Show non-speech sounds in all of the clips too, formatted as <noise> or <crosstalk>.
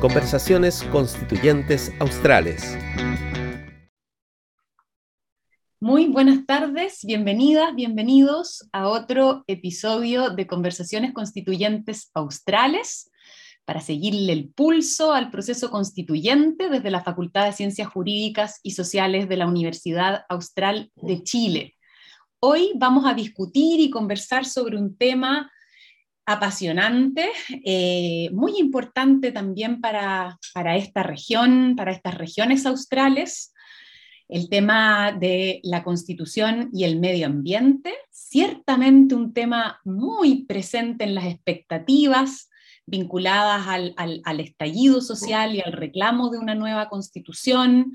Conversaciones Constituyentes Australes. Muy buenas tardes, bienvenidas, bienvenidos a otro episodio de Conversaciones Constituyentes Australes para seguirle el pulso al proceso constituyente desde la Facultad de Ciencias Jurídicas y Sociales de la Universidad Austral de Chile. Hoy vamos a discutir y conversar sobre un tema apasionante, eh, muy importante también para, para esta región, para estas regiones australes, el tema de la constitución y el medio ambiente, ciertamente un tema muy presente en las expectativas vinculadas al, al, al estallido social y al reclamo de una nueva constitución,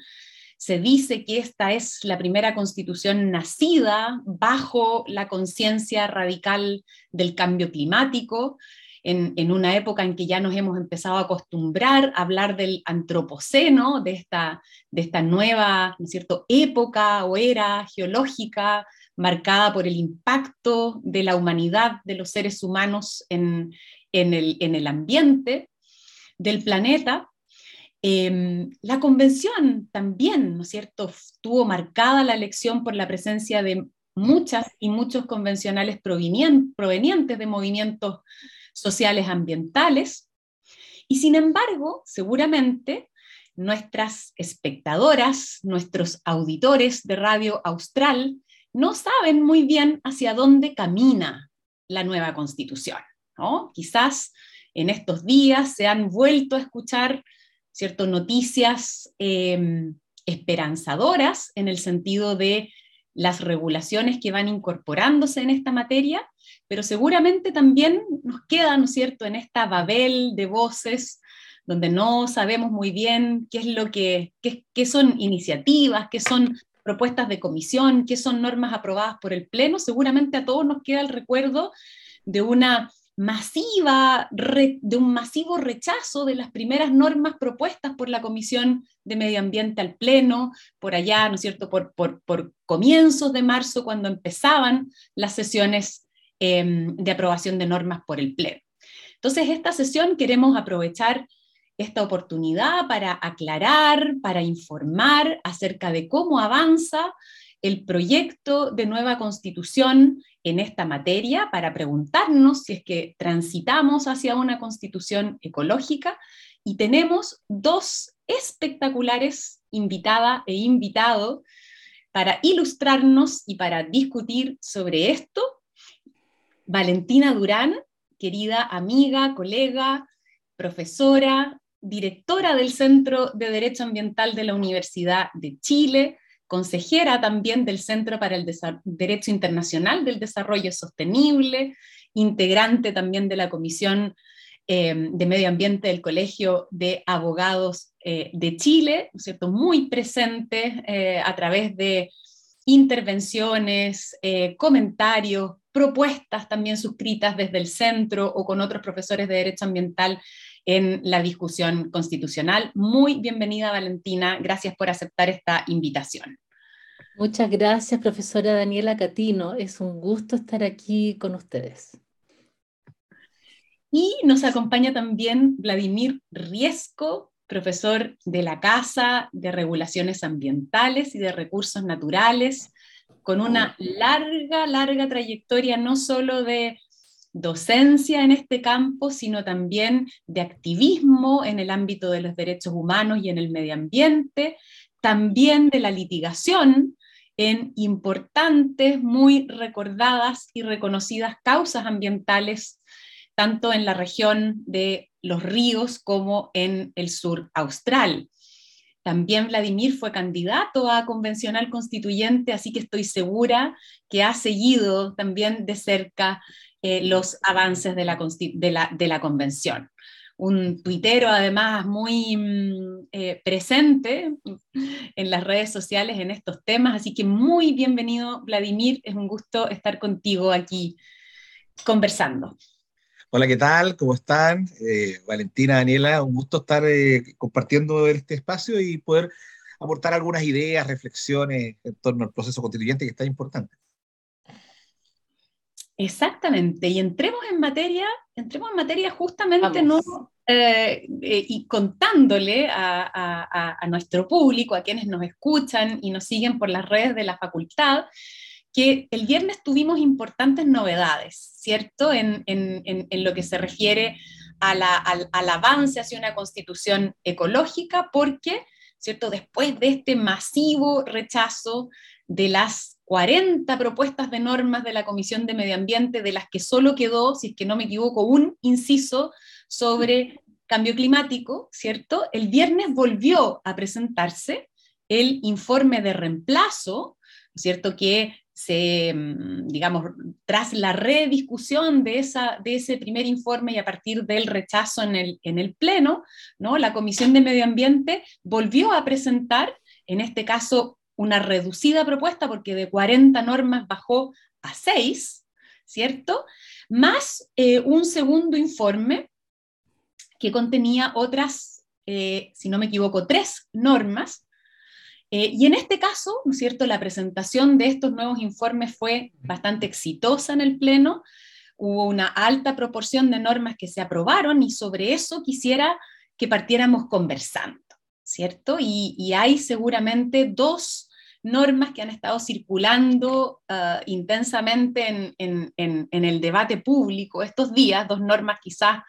se dice que esta es la primera constitución nacida bajo la conciencia radical del cambio climático, en, una época en que ya nos hemos empezado a acostumbrar a hablar del antropoceno, de esta, de esta nueva ¿no cierto? época o era geológica marcada por el impacto de la humanidad, de los seres humanos en, en, el, en el ambiente del planeta. Em, la convención también, ¿no es cierto?, tuvo marcada la elección por la presencia de muchas y muchos convencionales provenientes de movimientos sociales ambientales. Y sin embargo, seguramente nuestras espectadoras, nuestros auditores de Radio Austral, no saben muy bien hacia dónde camina la nueva constitución. ¿no? Quizás en estos días se han vuelto a escuchar ¿cierto? Noticias em, esperanzadoras en el sentido de las regulaciones que van incorporándose en esta materia, pero seguramente también nos queda, ¿no cierto?, en esta babel de voces donde no sabemos muy bien qué es lo que, qué, son iniciativas, qué son propuestas de comisión, qué son normas aprobadas por el Pleno, seguramente a todos nos queda el recuerdo de una masiva, de un masivo rechazo de las primeras normas propuestas por la Comisión de Medio Ambiente al Pleno, por allá, ¿no es cierto?, por, por, comienzos de marzo, cuando empezaban las sesiones em, de aprobación de normas por el Pleno. Entonces, esta sesión queremos aprovechar esta oportunidad para aclarar, para informar acerca de cómo avanza el proyecto de nueva constitución en esta materia para preguntarnos si es que transitamos hacia una constitución ecológica y tenemos dos espectaculares invitada e invitado para ilustrarnos y para discutir sobre esto. Valentina Durán, querida amiga, colega, profesora, directora del Centro de Derecho Ambiental de la Universidad de Chile, consejera también del Centro para el Derecho Internacional del Desarrollo Sostenible, integrante también de la Comisión eh, de Medio Ambiente del Colegio de Abogados eh, de Chile, cierto? muy presente eh, a través de intervenciones, comentarios, propuestas también suscritas desde el centro o con otros profesores de Derecho Ambiental en la discusión constitucional. Muy bienvenida, Valentina. Gracias por aceptar esta invitación. Muchas gracias, profesora Daniela Catino. Es un gusto estar aquí con ustedes. Y nos acompaña también Vladimir Riesco, profesor de la Casa de Regulaciones Ambientales y de Recursos Naturales, con una larga, larga trayectoria no solo de docencia en este campo, sino también de activismo en el ámbito de los derechos humanos y en el medio ambiente, también de la litigación en importantes, muy recordadas y reconocidas causas ambientales, tanto en la región de los ríos como en el sur austral. También Vladimir fue candidato a convencional constituyente, así que estoy segura que ha seguido también de cerca eh, los avances de la, de la convención un tuitero además muy mm, eh, presente en las redes sociales en estos temas, así que muy bienvenido Vladimir, es un gusto estar contigo aquí conversando. Hola, ¿qué tal? ¿Cómo están? Eh, Valentina, Daniela, un gusto estar eh, compartiendo este espacio y poder aportar algunas ideas, reflexiones en torno al proceso constituyente que está importante. Exactamente, y entremos en materia, entremos en materia justamente no, eh, eh, y contándole a, nuestro público, a quienes nos escuchan y nos siguen por las redes de la facultad, que el viernes tuvimos importantes novedades, ¿cierto? En, lo que se refiere al, al avance hacia una constitución ecológica, porque, ¿cierto? Después de este masivo rechazo de las 40 propuestas de normas de la Comisión de Medio Ambiente, de las que solo quedó, si es que no me equivoco, un inciso sobre <laughs> cambio climático, ¿cierto? El viernes volvió a presentarse el informe de reemplazo, ¿cierto? Que se, mm, digamos, tras la rediscusión de, esa, de ese primer informe y a partir del rechazo en el, en el Pleno, ¿no? la Comisión de Medio Ambiente volvió a presentar, en este caso, una reducida propuesta, porque de 40 normas bajó a 6, ¿cierto? Más eh, un segundo informe que contenía otras, eh, si no me equivoco, tres normas. Eh, y en este caso, ¿no es cierto?, la presentación de estos nuevos informes fue bastante exitosa en el Pleno. Hubo una alta proporción de normas que se aprobaron y sobre eso quisiera que partiéramos conversando, ¿cierto? Y, hay seguramente dos normas que han estado circulando ah, intensamente en, en, el debate público estos días, dos normas quizás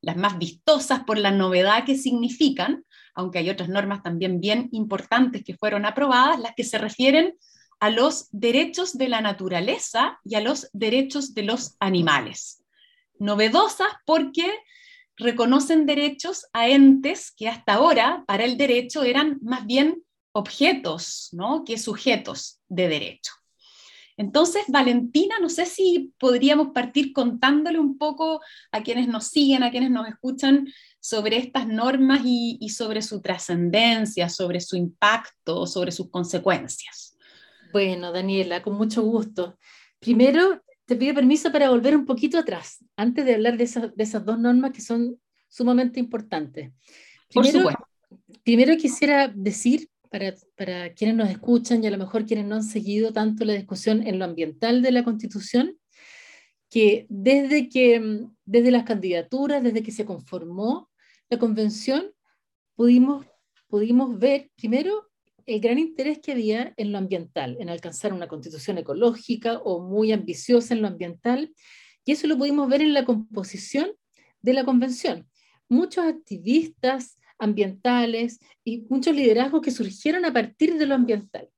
las más vistosas por la novedad que significan, aunque hay otras normas también bien importantes que fueron aprobadas, las que se refieren a los derechos de la naturaleza y a los derechos de los animales. Novedosas porque reconocen derechos a entes que hasta ahora para el derecho eran más bien objetos ¿no? que sujetos de derecho. Entonces, Valentina, no sé si podríamos partir contándole un poco a quienes nos siguen, a quienes nos escuchan sobre estas normas y, sobre su trascendencia, sobre su impacto, sobre sus consecuencias. Bueno, Daniela, con mucho gusto. Primero, te pido permiso para volver un poquito atrás, antes de hablar de, esas, dos normas que son sumamente importantes. Primero, Por supuesto. Primero quisiera decir para, quienes nos escuchan y a lo mejor quienes no han seguido tanto la discusión en lo ambiental de la Constitución, que desde, que desde las candidaturas, desde que se conformó la convención, pudimos, pudimos ver primero el gran interés que había en lo ambiental, en alcanzar una constitución ecológica o muy ambiciosa en lo ambiental, y eso lo pudimos ver en la composición de la convención. Muchos activistas, ambientales y muchos liderazgos que surgieron a partir de lo ambiental.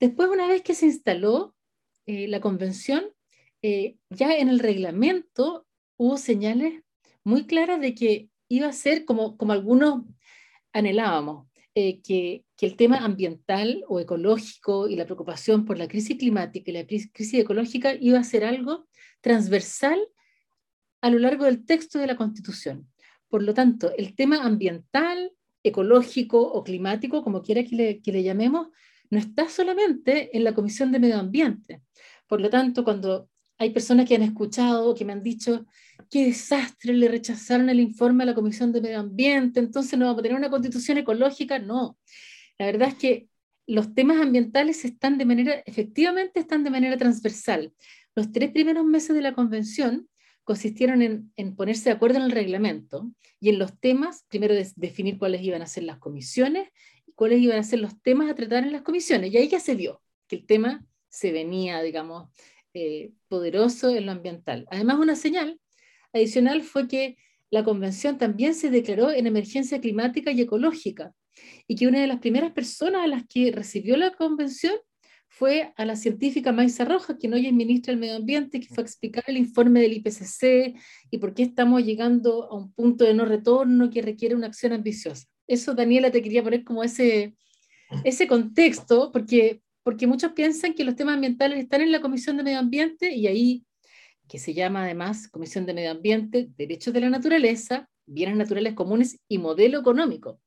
Después, una vez que se instaló eh, la convención, eh, ya en el reglamento hubo señales muy claras de que iba a ser como, como algunos anhelábamos, eh, que, que, el tema ambiental o ecológico y la preocupación por la crisis climática y la crisis ecológica iba a ser algo transversal a lo largo del texto de la Constitución. Por lo tanto, el tema ambiental, ecológico o climático, como quiera que le, llamemos, no está solamente en la Comisión de Medio Ambiente. Por lo tanto, cuando hay personas que han escuchado o que me han dicho, qué desastre, le rechazaron el informe a la Comisión de Medio Ambiente, entonces no vamos a tener una constitución ecológica, no. La verdad es que los temas ambientales están de manera, efectivamente están de manera transversal. Los tres primeros meses de la convención consistieron en, ponerse de acuerdo en el reglamento y en los temas, primero definir cuáles iban a ser las comisiones y cuáles iban a ser los temas a tratar en las comisiones. Y ahí ya se vio que el tema se venía, digamos, eh, poderoso en lo ambiental. Además, una señal adicional fue que la convención también se declaró en emergencia climática y ecológica y que una de las primeras personas a las que recibió la convención fue a la científica Maisa Rojas, quien hoy es ministra del Medio Ambiente, que fue a explicar el informe del IPCC y por qué estamos llegando a un punto de no retorno que requiere una acción ambiciosa. Eso, Daniela, te quería poner como ese, ese contexto, porque, porque muchos piensan que los temas ambientales están en la Comisión de Medio Ambiente y ahí, que se llama además Comisión de Medio Ambiente, Derechos de la Naturaleza, Bienes Naturales Comunes y Modelo Económico.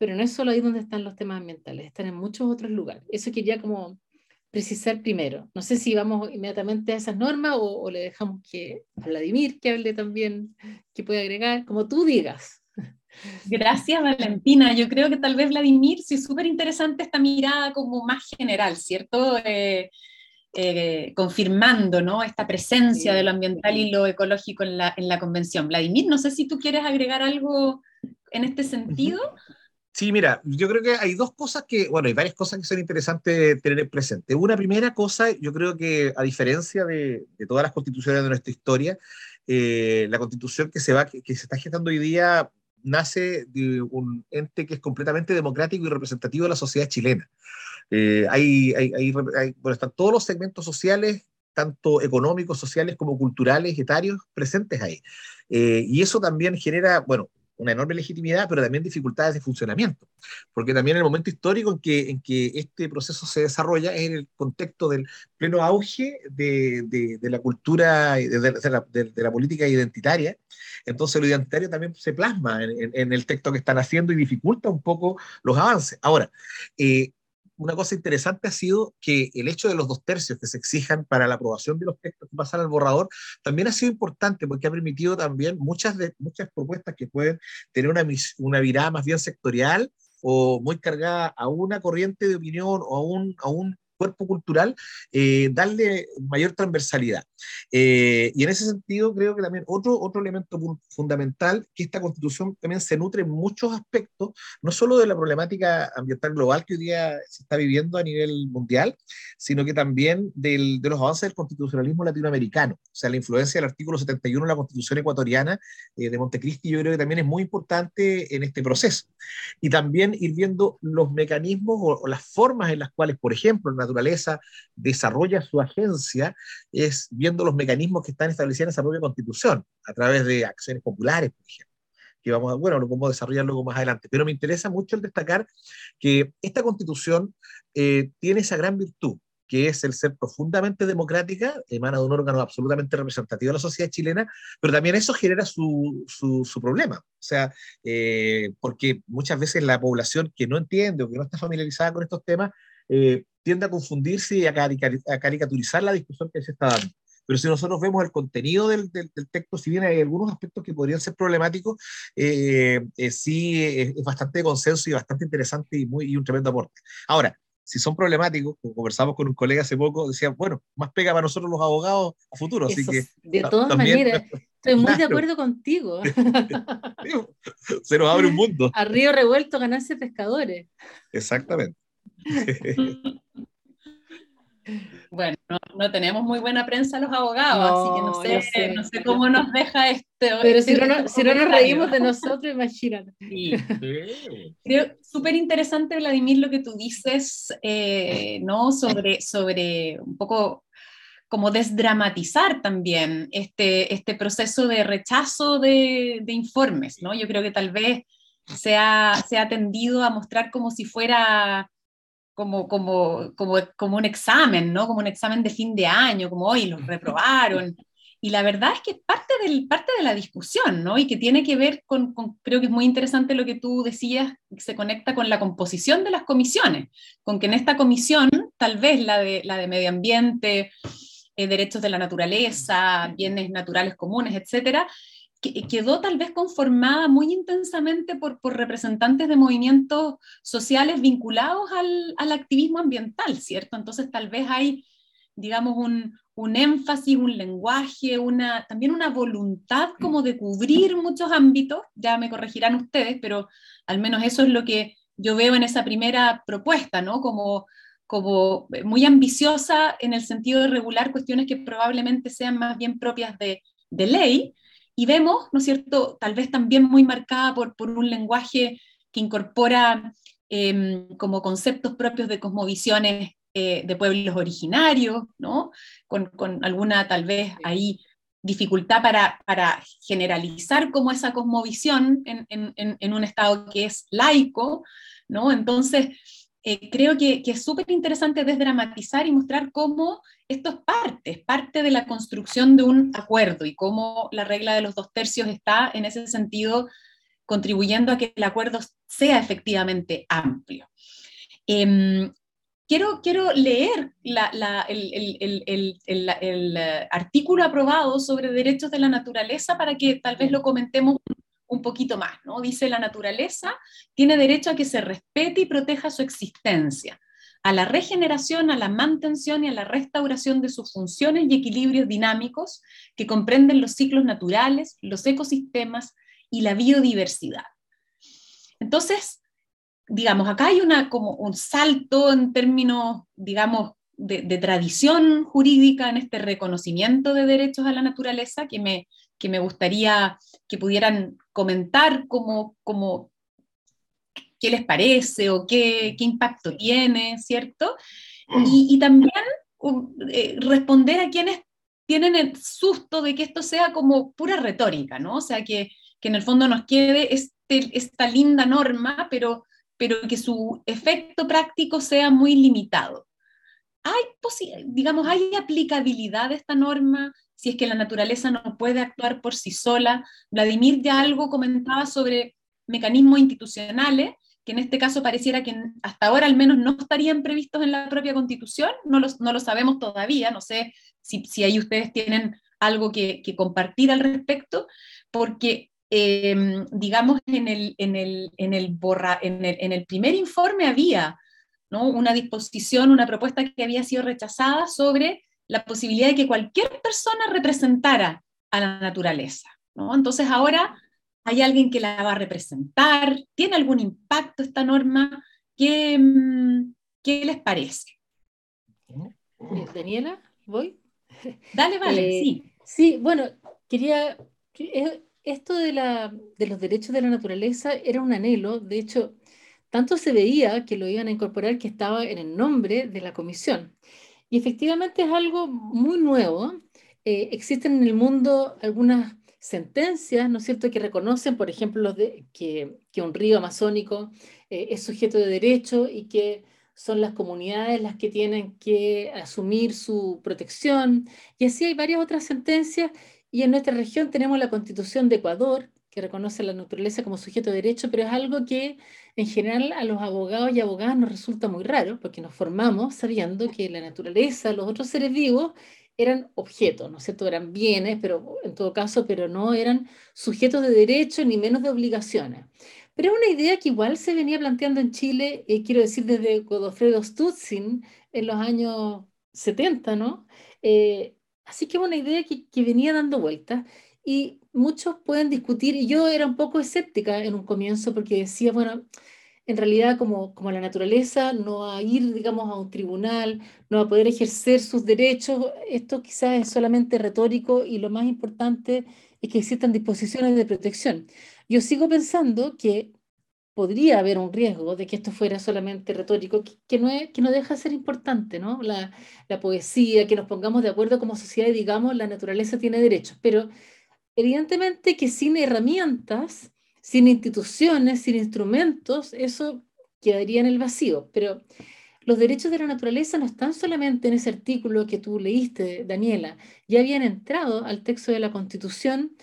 Pero no es solo ahí donde están los temas ambientales, están en muchos otros lugares. Eso quería como precisar primero. No sé si vamos inmediatamente a esas normas o, le dejamos que a Vladimir que hable también, que puede agregar, como tú digas. Gracias, Valentina. Yo creo que tal vez Vladimir, sí es súper interesante esta mirada como más general, ¿cierto? Eh, eh, confirmando ¿no? esta presencia de lo ambiental y lo ecológico en la, en la convención. Vladimir, no sé si tú quieres agregar algo en este sentido. Sí, mira, yo creo que hay dos cosas que, bueno, hay varias cosas que son interesantes tener presente. Una primera cosa, yo creo que a diferencia de, de todas las constituciones de nuestra historia, eh, la constitución que se, va, que, se está gestando hoy día nace de un ente que es completamente democrático y representativo de la sociedad chilena. Eh, hay, hay, hay, bueno, están todos los segmentos sociales, tanto económicos, sociales como culturales, etarios, presentes ahí. Eh, y eso también genera, bueno, una enorme legitimidad, pero también dificultades de funcionamiento, porque también el momento histórico en que, este proceso se desarrolla es en el contexto del pleno auge de, la cultura, de, de la, la, política identitaria, entonces lo identitario también se plasma en, en, el texto que están haciendo y dificulta un poco los avances. Ahora, eh, una cosa interesante ha sido que el hecho de los dos tercios que se exijan para la aprobación de los textos que pasan al borrador también ha sido importante porque ha permitido también muchas, de, muchas propuestas que pueden tener una, una mirada más bien sectorial o muy cargada a una corriente de opinión o a un, a un cuerpo cultural, eh, darle mayor transversalidad. Eh, y en ese sentido creo que también otro, otro elemento fundamental, que esta constitución también se nutre en muchos aspectos, no solo de la problemática ambiental global que hoy día se está viviendo a nivel mundial, sino que también del, de los avances del constitucionalismo latinoamericano, o sea, la influencia del artículo 71 de la constitución ecuatoriana eh, de Montecristi, yo creo que también es muy importante en este proceso. Y también ir viendo los mecanismos o, o las formas en las cuales, por ejemplo, en naturaleza desarrolla su agencia es viendo los mecanismos que están establecidos en esa propia constitución, a través de acciones populares, por ejemplo que vamos a, bueno, lo podemos desarrollar luego más adelante. Pero me interesa mucho el destacar que esta constitución eh, tiene esa gran virtud, que es el ser profundamente democrática, emana de un órgano absolutamente representativo de la sociedad chilena, pero también eso genera su, su, su problema. O sea, eh, porque muchas veces la población que no entiende o que no está familiarizada con estos temas eh, tiende a confundirse y a, caricaturizar la discusión que se está dando. Pero si nosotros vemos el contenido del, del, texto, si bien hay algunos aspectos que podrían ser problemáticos, eh, eh, sí es, bastante consenso y bastante interesante y, muy, y un tremendo aporte. Ahora, si son problemáticos, como conversamos con un colega hace poco, decía, bueno, más pega para nosotros los abogados a futuro. así que, de todas maneras, <laughs> estoy muy de acuerdo contigo. <laughs> Se nos abre un mundo. A río revuelto ganarse pescadores. Exactamente. Bueno, no, tenemos muy buena prensa los abogados, así que no sé, no sé, cómo nos deja esto. Pero si, no, si no, nos reímos de nosotros, imagínate. Sí. Creo súper interesante, Vladimir, lo que tú dices, eh, ¿no? Sobre, sobre un poco como desdramatizar también este, este proceso de rechazo de, de informes, ¿no? Yo creo que tal vez se ha, se ha tendido a mostrar como si fuera como, como, como, como un examen, ¿no? Como un examen de fin de año, como hoy los reprobaron. Y la verdad es que es parte, del, parte de la discusión, ¿no? Y que tiene que ver con, creo que es muy interesante lo que tú decías, que se conecta con la composición de las comisiones, con que en esta comisión, tal vez la de, la de medio ambiente, eh, derechos de la naturaleza, bienes naturales comunes, etcétera, quedó tal vez conformada muy intensamente por, por representantes de movimientos sociales vinculados al, al, activismo ambiental, ¿cierto? Entonces tal vez hay, digamos, un, un énfasis, un lenguaje, una, también una voluntad como de cubrir muchos ámbitos, ya me corregirán ustedes, pero al menos eso es lo que yo veo en esa primera propuesta, ¿no? Como, como muy ambiciosa en el sentido de regular cuestiones que probablemente sean más bien propias de, de ley, y vemos, ¿no es cierto?, tal vez también muy marcada por, por un lenguaje que incorpora em, como conceptos propios de cosmovisiones eh, de pueblos originarios, ¿no? Con, con, alguna tal vez ahí dificultad para, para generalizar como esa cosmovisión en, en, en, un Estado que es laico, ¿no? Entonces, eh, creo que, que es súper interesante desdramatizar y mostrar cómo esto es parte, es parte de la construcción de un acuerdo y cómo la regla de los dos tercios está en ese sentido contribuyendo a que el acuerdo sea efectivamente amplio. Em, quiero, quiero leer el, el, artículo aprobado sobre derechos de la naturaleza para que tal vez lo comentemos un poquito más, ¿no? Dice la naturaleza tiene derecho a que se respete y proteja su existencia, a la regeneración, a la mantención y a la restauración de sus funciones y equilibrios dinámicos que comprenden los ciclos naturales, los ecosistemas y la biodiversidad. Entonces, digamos, acá hay una, como un salto en términos, digamos, de, tradición jurídica en este reconocimiento de derechos a la naturaleza que me, que me gustaría que pudieran comentar como, como qué les parece o qué, qué impacto tiene, ¿cierto? Y, también um, eh, responder a quienes tienen el susto de que esto sea como pura retórica, ¿no? O sea, que, que en el fondo nos quede este, esta linda norma, pero, pero que su efecto práctico sea muy limitado hay, digamos, hay aplicabilidad de esta norma si es que la naturaleza no puede actuar por sí sola. Vladimir ya algo comentaba sobre mecanismos institucionales, que en este caso pareciera que hasta ahora al menos no estarían previstos en la propia constitución, no, no lo sabemos todavía, no sé si, si ahí ustedes tienen algo que, compartir al respecto, porque em, digamos en el, en, el, en, el borra, en, el, en el primer informe había una disposición, una propuesta que había sido rechazada sobre la posibilidad de que cualquier persona representara a la naturaleza. Entonces ahora hay alguien que la va a representar, tiene algún impacto esta norma, ¿qué, mm, qué les parece? Eh, Daniela, ¿voy? Dale, vale, eh, sí. Sí, bueno, quería, eh, esto de, la, de los derechos de la naturaleza era un anhelo, de hecho, tanto se veía que lo iban a incorporar que estaba en el nombre de la comisión. Y efectivamente es algo muy nuevo. Eh, existen en el mundo algunas sentencias, ¿no es cierto?, que reconocen, por ejemplo, de, que, un río amazónico eh, es sujeto de derecho y que son las comunidades las que tienen que asumir su protección. Y así hay varias otras sentencias. Y en nuestra región tenemos la Constitución de Ecuador, que reconoce la naturaleza como sujeto de derecho, pero es algo que en general a los abogados y abogadas nos resulta muy raro, porque nos formamos sabiendo que la naturaleza, los otros seres vivos, eran objetos, ¿no es cierto? Eran bienes, pero en todo caso, pero no eran sujetos de derecho ni menos de obligaciones. Pero es una idea que igual se venía planteando en Chile, eh, quiero decir, desde Godofredo Stutzin en los años 70, ¿no? Eh, así que es una idea que, que venía dando vueltas y muchos pueden discutir, y yo era un poco escéptica en un comienzo porque decía, bueno, en realidad como, como la naturaleza no va a ir, digamos, a un tribunal, no va a poder ejercer sus derechos, esto quizás es solamente retórico y lo más importante es que existan disposiciones de protección. Yo sigo pensando que podría haber un riesgo de que esto fuera solamente retórico, que, no, es, que no deja de ser importante, ¿no? La, la poesía, que nos pongamos de acuerdo como sociedad y digamos, la naturaleza tiene derechos, pero evidentemente que sin herramientas, sin instituciones, sin instrumentos, eso quedaría en el vacío. Pero los derechos de la naturaleza no están solamente en ese artículo que tú leíste, Daniela, ya habían entrado al texto de la Constitución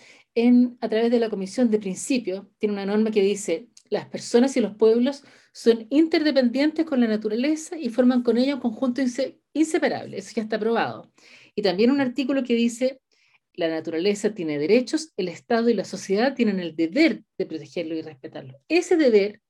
a través de la Comisión de Principios. Tiene una norma que dice, las personas y los pueblos son interdependientes con la naturaleza y forman con ella un conjunto inseparable. Eso ya está aprobado. Y también un artículo que dice, la naturaleza tiene derechos, el Estado y la sociedad tienen el deber de protegerlo y respetarlo. Ese deber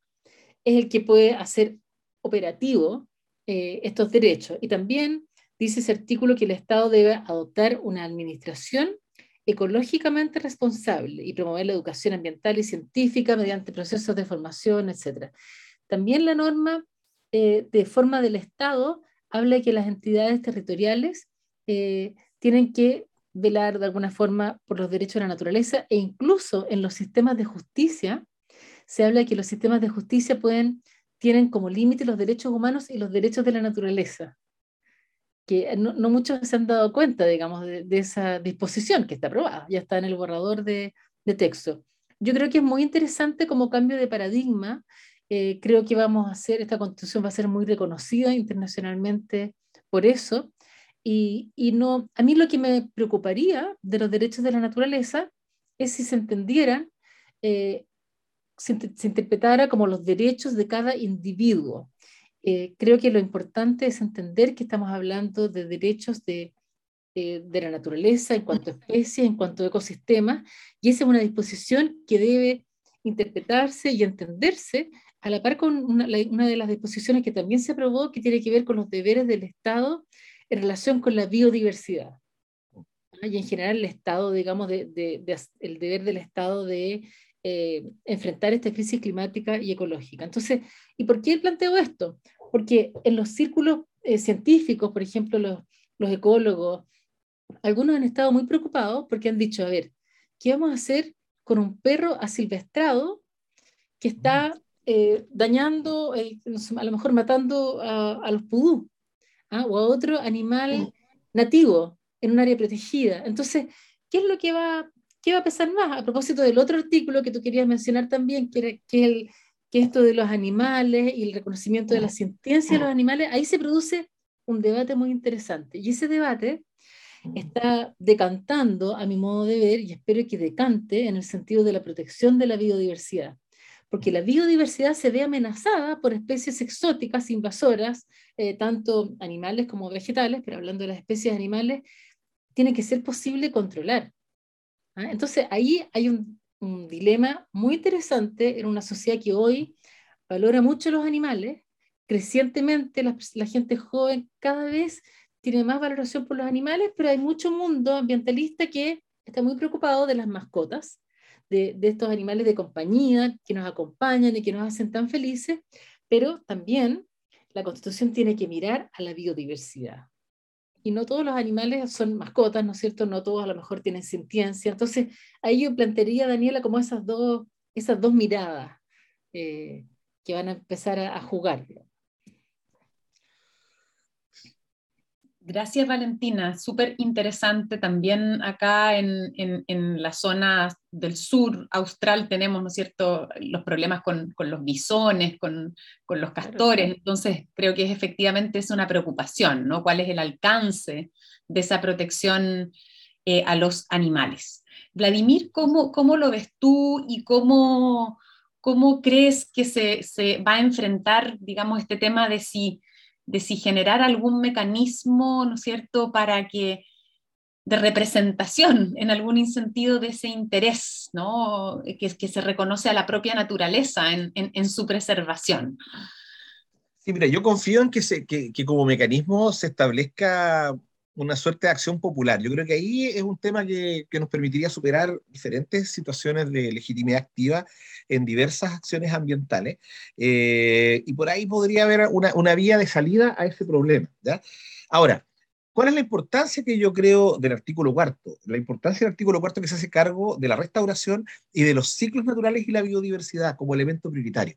es el que puede hacer operativo eh, estos derechos. Y también dice ese artículo que el Estado debe adoptar una administración ecológicamente responsable y promover la educación ambiental y científica mediante procesos de formación, etc. También la norma eh, de forma del Estado habla de que las entidades territoriales eh, tienen que velar de alguna forma por los derechos de la naturaleza e incluso en los sistemas de justicia se habla de que los sistemas de justicia pueden, tienen como límite los derechos humanos y los derechos de la naturaleza, que no, muchos se han dado cuenta, digamos, de, esa disposición que está aprobada, ya está en el borrador de, texto. Yo creo que es muy interesante como cambio de paradigma, eh, creo que vamos a hacer, esta constitución va a ser muy reconocida internacionalmente por eso, y, no, a mí lo que me preocuparía de los derechos de la naturaleza es si se entendieran, eh, se, interpretara como los derechos de cada individuo. Eh, creo que lo importante es entender que estamos hablando de derechos de, de la naturaleza en cuanto a especies, en cuanto a ecosistemas, y esa es una disposición que debe interpretarse y entenderse a la par con una, de las disposiciones que también se aprobó, que tiene que ver con los deberes del Estado en relación con la biodiversidad. Y en general el Estado, digamos, de, el deber del Estado de eh, enfrentar esta crisis climática y ecológica. Entonces, ¿y por qué planteo esto? Porque en los círculos eh, científicos, por ejemplo, los, los ecólogos, algunos han estado muy preocupados porque han dicho, a ver, ¿qué vamos a hacer con un perro asilvestrado que está eh, dañando, eh, a lo mejor matando a, los pudú ¿ah? o a otro animal nativo en un área protegida. Entonces, ¿qué es lo que va, qué va a pesar más? A propósito del otro artículo que tú querías mencionar también, que, que, el, que esto de los animales y el reconocimiento de la sentencia de los animales, ahí se produce un debate muy interesante. Y ese debate está decantando, a mi modo de ver, y espero que decante en el sentido de la protección de la biodiversidad porque la biodiversidad se ve amenazada por especies exóticas invasoras, eh, tanto animales como vegetales, pero hablando de las especies animales, tiene que ser posible controlar. ¿ah? Entonces ahí hay un, dilema muy interesante en una sociedad que hoy valora mucho los animales, crecientemente la, la gente joven cada vez tiene más valoración por los animales, pero hay mucho mundo ambientalista que está muy preocupado de las mascotas de, estos animales de compañía que nos acompañan y que nos hacen tan felices, pero también la Constitución tiene que mirar a la biodiversidad. Y no todos los animales son mascotas, ¿no es cierto? No todos a lo mejor tienen sentiencia. Entonces, ahí yo plantearía, Daniela, como esas dos, esas dos miradas eh, que van a empezar a, a jugar. Gracias, Valentina. Súper interesante también acá en, en, la zona del sur austral tenemos, ¿no es cierto?, los problemas con, con los bisones, con, con, los castores. Entonces, creo que es, efectivamente es una preocupación, ¿no? ¿Cuál es el alcance de esa protección eh, a los animales? Vladimir, ¿cómo, ¿cómo, lo ves tú y cómo, cómo crees que se, se va a enfrentar, digamos, este tema de si de si generar algún mecanismo, ¿no es cierto?, para que de representación en algún sentido de ese interés, ¿no? que, se reconoce a la propia naturaleza en, en, su preservación. Sí, mira, yo confío en que, se, que, que como mecanismo se establezca una suerte de acción popular. Yo creo que ahí es un tema que, que, nos permitiría superar diferentes situaciones de legitimidad activa en diversas acciones ambientales eh, y por ahí podría haber una, una, vía de salida a ese problema. ¿ya? Ahora, ¿cuál es la importancia que yo creo del artículo cuarto? La importancia del artículo cuarto que se hace cargo de la restauración y de los ciclos naturales y la biodiversidad como elemento prioritario.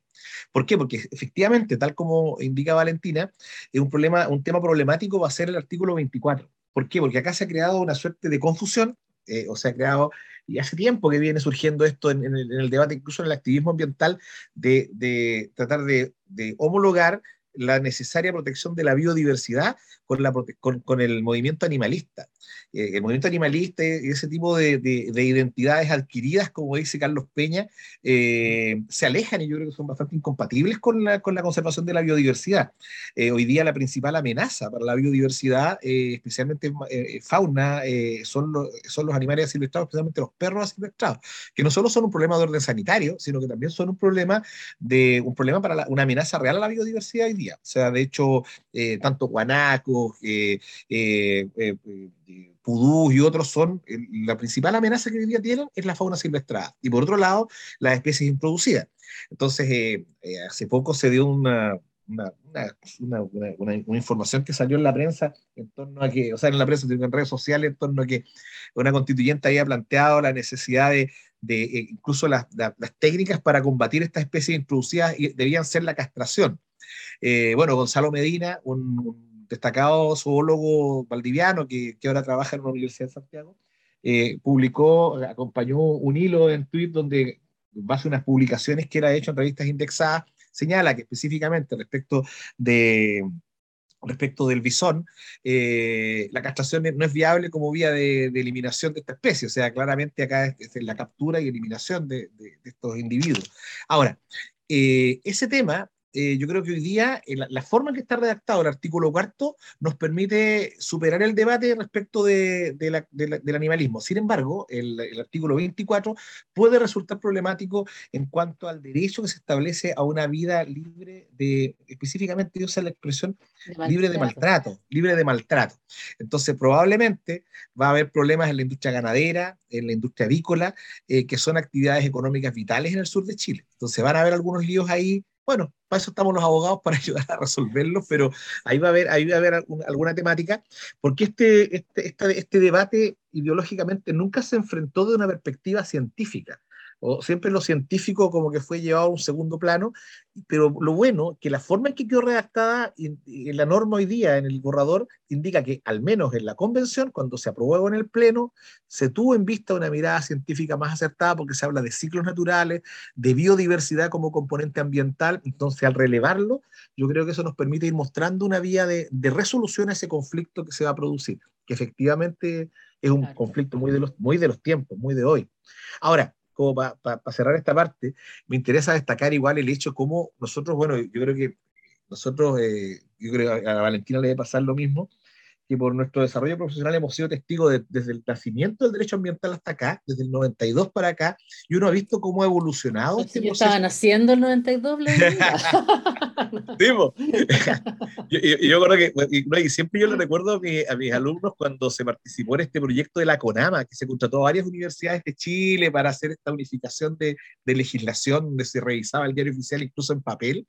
¿Por qué? Porque efectivamente, tal como indica Valentina, un, problema, un tema problemático va a ser el artículo 24. ¿Por qué? Porque acá se ha creado una suerte de confusión, eh, o se ha creado, y hace tiempo que viene surgiendo esto en, el, debate, incluso en el activismo ambiental, de, de tratar de, de homologar la necesaria protección de la biodiversidad con, la, con, con el movimiento animalista. Eh, el movimiento animalista y ese tipo de, de, identidades adquiridas, como dice Carlos Peña, eh, se alejan y yo creo que son bastante incompatibles con la, con la conservación de la biodiversidad. Eh, hoy día la principal amenaza para la biodiversidad, especialmente fauna, son, los, son los animales asilvestrados, especialmente los perros asilvestrados, que no solo son un problema de orden sanitario, sino que también son un problema, de, un problema para una amenaza real a la biodiversidad hoy O sea, de hecho, tanto guanacos, pudús y otros son, la principal amenaza que hoy día tienen es la fauna silvestrada. Y por otro lado, las especies introducidas. Entonces, eh, eh, hace poco se dio una, una, una, información que salió en la prensa en torno a que, o sea, en la prensa, en redes sociales, en torno a que una constituyente había planteado la necesidad de, de eh, incluso las, las, técnicas para combatir estas especies introducidas debían ser la castración. Bueno, Gonzalo Medina, un destacado zoólogo valdiviano que, ahora trabaja en la Universidad de Santiago, eh, publicó, acompañó un hilo en Twitter donde, base unas publicaciones que era hecho en revistas indexadas, señala que específicamente respecto de respecto del bisón, eh, la castración no es viable como vía de, eliminación de esta especie, o sea, claramente acá es, la captura y eliminación de, estos individuos. Ahora, eh, ese tema eh, yo creo que hoy día eh, la, forma en que está redactado el artículo cuarto nos permite superar el debate respecto de, del animalismo. Sin embargo, el, artículo 24 puede resultar problemático en cuanto al derecho que se establece a una vida libre de, específicamente, yo usa la expresión libre de maltrato, libre de maltrato. Entonces, probablemente va a haber problemas en la industria ganadera, en la industria avícola, eh, que son actividades económicas vitales en el sur de Chile. Entonces, van a haber algunos líos ahí bueno, para eso estamos los abogados, para <laughs> ayudar a resolverlos, pero ahí va a haber, ahí va a haber alguna, temática, porque este, este, este debate ideológicamente nunca se enfrentó de una perspectiva científica o siempre lo científico como que fue llevado a un segundo plano, pero lo bueno que la forma en que quedó redactada en, la norma hoy día, en el borrador, indica que al menos en la convención, cuando se aprobó en el Pleno, se tuvo en vista una mirada científica más acertada porque se habla de ciclos naturales, de biodiversidad como componente ambiental, entonces al relevarlo, yo creo que eso nos permite ir mostrando una vía de, de resolución a ese conflicto que se va a producir, que efectivamente es un conflicto muy de, los, muy de los tiempos, muy de hoy. Ahora, como para cerrar esta parte, me interesa destacar igual el hecho como nosotros, bueno, yo creo que nosotros, eh, yo creo que a Valentina le debe pasar lo mismo, que por nuestro desarrollo profesional hemos sido testigos desde el nacimiento del derecho ambiental hasta acá, desde el 92 para acá, y uno ha visto cómo ha evolucionado. Pues este estaban haciendo el 92, <laughs> <laughs> yo, yo, creo que, y, siempre yo le recuerdo a, mis alumnos cuando se participó en este proyecto de la CONAMA, que se contrató a varias universidades de Chile para hacer esta unificación de, de legislación, donde se revisaba el diario oficial incluso en papel.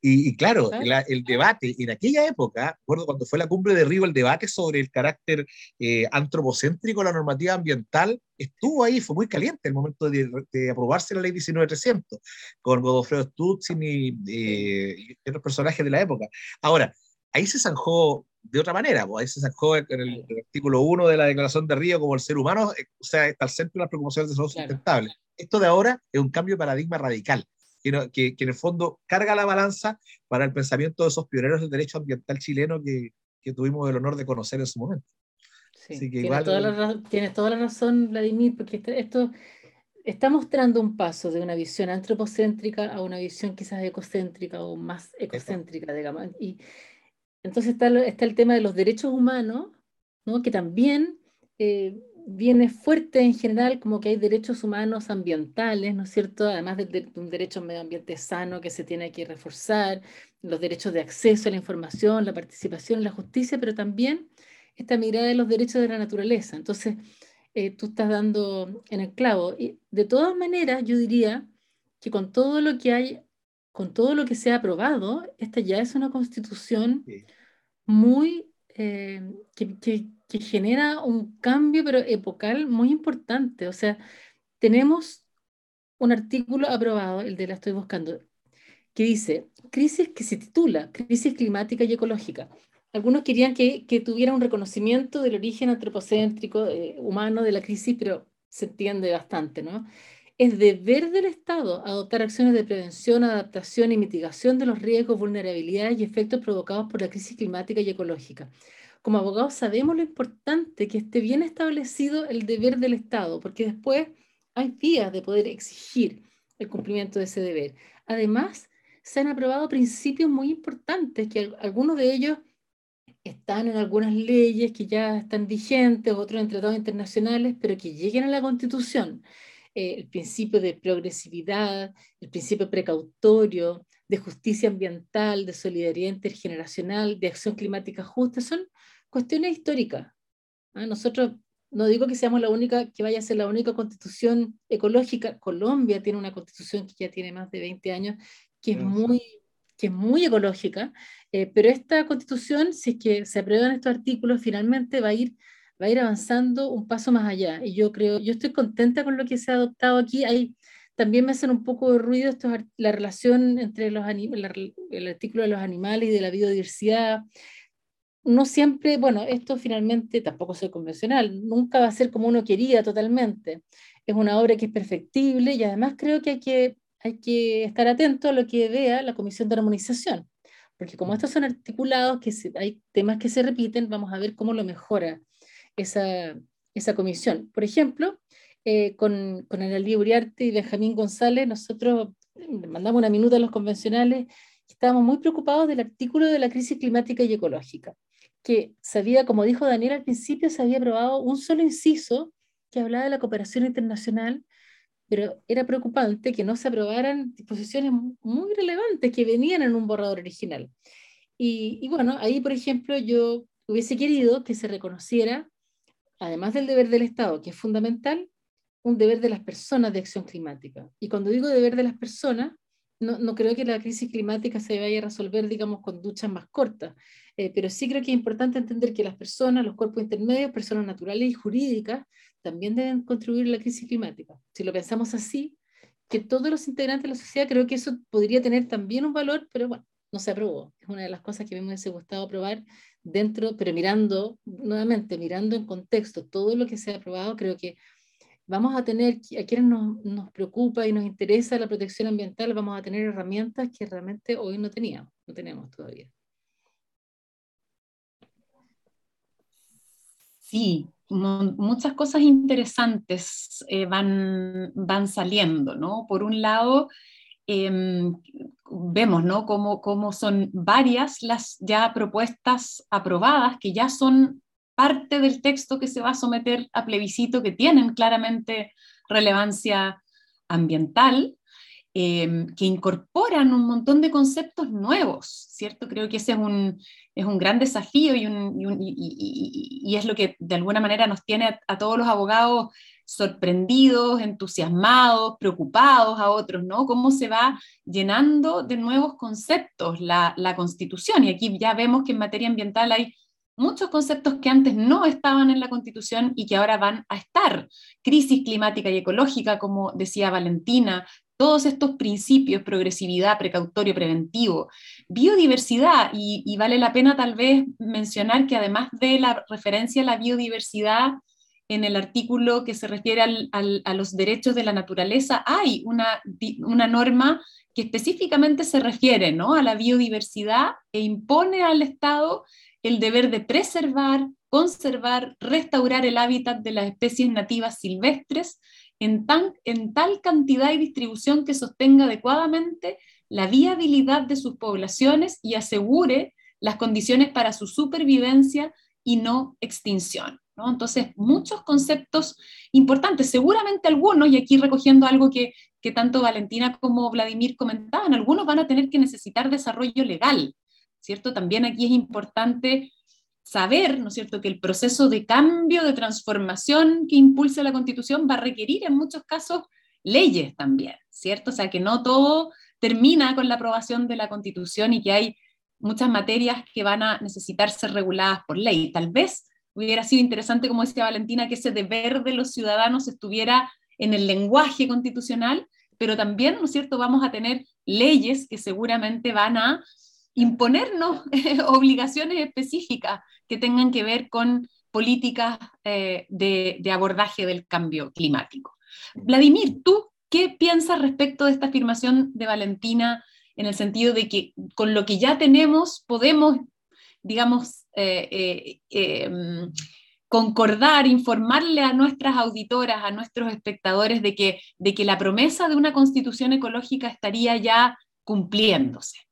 Y, claro, el debate en aquella época, recuerdo cuando fue la cumbre de Río, el debate sobre el carácter eh, antropocéntrico de la normativa ambiental estuvo ahí, fue muy caliente el momento de, aprobarse la ley 19300, con Godofredo Stutzin y, y, otros personajes de la época. Ahora, ahí se zanjó de otra manera, pues ahí se zanjó en el, artículo 1 de la Declaración de Río como el ser humano, eh, o sea, está al centro de las preocupaciones de salud sustentable. Esto de ahora es un cambio de paradigma radical. Que, que, que, en el fondo carga la balanza para el pensamiento de esos pioneros del derecho ambiental chileno que, que tuvimos el honor de conocer en su momento. Sí, tienes, toda la, tienes, toda la, razón, Vladimir, porque este, esto está mostrando un paso de una visión antropocéntrica a una visión quizás ecocéntrica o más ecocéntrica, digamos. Y entonces está, está el tema de los derechos humanos, ¿no? que también eh, viene fuerte en general, como que hay derechos humanos ambientales, ¿no es cierto? Además de, de, un derecho a medio ambiente sano que se tiene que reforzar, los derechos de acceso a la información, la participación en la justicia, pero también esta mirada de los derechos de la naturaleza. Entonces, eh, tú estás dando en el clavo. Y de todas maneras, yo diría que con todo lo que hay, con todo lo que se ha aprobado, esta ya es una constitución muy, eh, que, que, que genera un cambio, pero epocal muy importante. O sea, tenemos un artículo aprobado, el de la estoy buscando, que dice, crisis que se titula Crisis climática y ecológica. Algunos querían que, que tuviera un reconocimiento del origen antropocéntrico eh, humano de la crisis, pero se entiende bastante, ¿no? Es deber del Estado adoptar acciones de prevención, adaptación y mitigación de los riesgos, vulnerabilidades y efectos provocados por la crisis climática y ecológica. Como abogados sabemos lo importante que esté bien establecido el deber del Estado, porque después hay vías de poder exigir el cumplimiento de ese deber. Además, se han aprobado principios muy importantes, que algunos de ellos están en algunas leyes que ya están vigentes, otros en tratados internacionales, pero que lleguen a la Constitución. Eh, el principio de progresividad, el principio precautorio, de justicia ambiental, de solidaridad intergeneracional, de acción climática justa, son cuestiones históricas. ¿ah? Nosotros, no digo que seamos la única, que vaya a ser la única constitución ecológica. Colombia tiene una constitución que ya tiene más de 20 años que es muy, que es muy ecológica, eh, pero esta constitución, si es que se aprueban estos artículos, finalmente va a ir va a ir avanzando un paso más allá. Y yo creo, yo estoy contenta con lo que se ha adoptado aquí. Hay, también me hacen un poco de ruido esto, la relación entre los el artículo de los animales y de la biodiversidad. No siempre, bueno, esto finalmente tampoco es convencional, nunca va a ser como uno quería totalmente. Es una obra que es perfectible y además creo que hay que hay que estar atento a lo que vea la Comisión de Armonización, porque como estos son articulados, que hay temas que se repiten, vamos a ver cómo lo mejora esa, esa comisión. Por ejemplo, eh, con, con Analí Uriarte y Benjamín González, nosotros mandamos una minuta a los convencionales estábamos muy preocupados del artículo de la crisis climática y ecológica, que se había, como dijo Daniel al principio, se había aprobado un solo inciso que hablaba de la cooperación internacional, pero era preocupante que no se aprobaran disposiciones muy relevantes que venían en un borrador original. Y, y bueno, ahí, por ejemplo, yo hubiese querido que se reconociera, además del deber del Estado, que es fundamental, un deber de las personas de acción climática. Y cuando digo deber de las personas, no, no, creo que la crisis climática se vaya a resolver, digamos, con duchas más cortas, eh, pero sí creo que es importante entender que las personas, los cuerpos intermedios, personas naturales y jurídicas, también deben contribuir a la crisis climática. Si lo pensamos así, que todos los integrantes de la sociedad, creo que eso podría tener también un valor, pero bueno, no se aprobó. Es una de las cosas que me hubiese gustado aprobar dentro, pero mirando, nuevamente, mirando en contexto todo lo que se ha aprobado, creo que vamos a tener, a quienes nos, nos, preocupa y nos interesa la protección ambiental, vamos a tener herramientas que realmente hoy no teníamos, no tenemos todavía. Sí, muchas cosas interesantes eh, van, van saliendo, ¿no? Por un lado, eh, vemos, ¿no? Cómo, cómo son varias las ya propuestas aprobadas que ya son parte del texto que se va a someter a plebiscito que tienen claramente relevancia ambiental, eh, que incorporan un montón de conceptos nuevos, ¿cierto? Creo que ese es un, es un gran desafío y, es lo que de alguna manera nos tiene a, a, todos los abogados sorprendidos, entusiasmados, preocupados a otros, ¿no? Cómo se va llenando de nuevos conceptos la, la constitución. Y aquí ya vemos que en materia ambiental hay muchos conceptos que antes no estaban en la Constitución y que ahora van a estar. Crisis climática y ecológica, como decía Valentina, todos estos principios, progresividad, precautorio, preventivo, biodiversidad, y, vale la pena tal vez mencionar que además de la referencia a la biodiversidad en el artículo que se refiere a los derechos de la naturaleza, hay una, una norma que específicamente se refiere ¿no? a la biodiversidad e impone al Estado el deber de preservar, conservar, restaurar el hábitat de las especies nativas silvestres en, tal cantidad y distribución que sostenga adecuadamente la viabilidad de sus poblaciones y asegure las condiciones para su supervivencia y no extinción. ¿no? Entonces, muchos conceptos importantes, seguramente algunos, y aquí recogiendo algo que, que tanto Valentina como Vladimir comentaban, algunos van a tener que necesitar desarrollo legal, ¿cierto? También aquí es importante saber, ¿no cierto?, que el proceso de cambio, de transformación que impulsa la Constitución va a requerir en muchos casos leyes también, ¿cierto? O sea, que no todo termina con la aprobación de la Constitución y que hay muchas materias que van a necesitar ser reguladas por ley. Tal vez hubiera sido interesante, como decía Valentina, que ese deber de los ciudadanos estuviera en el lenguaje constitucional, pero también, ¿no es cierto?, vamos a tener leyes que seguramente van a imponernos <laughs> obligaciones específicas que tengan que ver con políticas eh, de, abordaje del cambio climático. Vladimir, ¿tú qué piensas respecto de esta afirmación de Valentina en el sentido de que con lo que ya tenemos podemos, digamos, eh, eh, em, concordar, informarle a nuestras auditoras, a nuestros espectadores de que, de que la promesa de una constitución ecológica estaría ya cumpliéndose?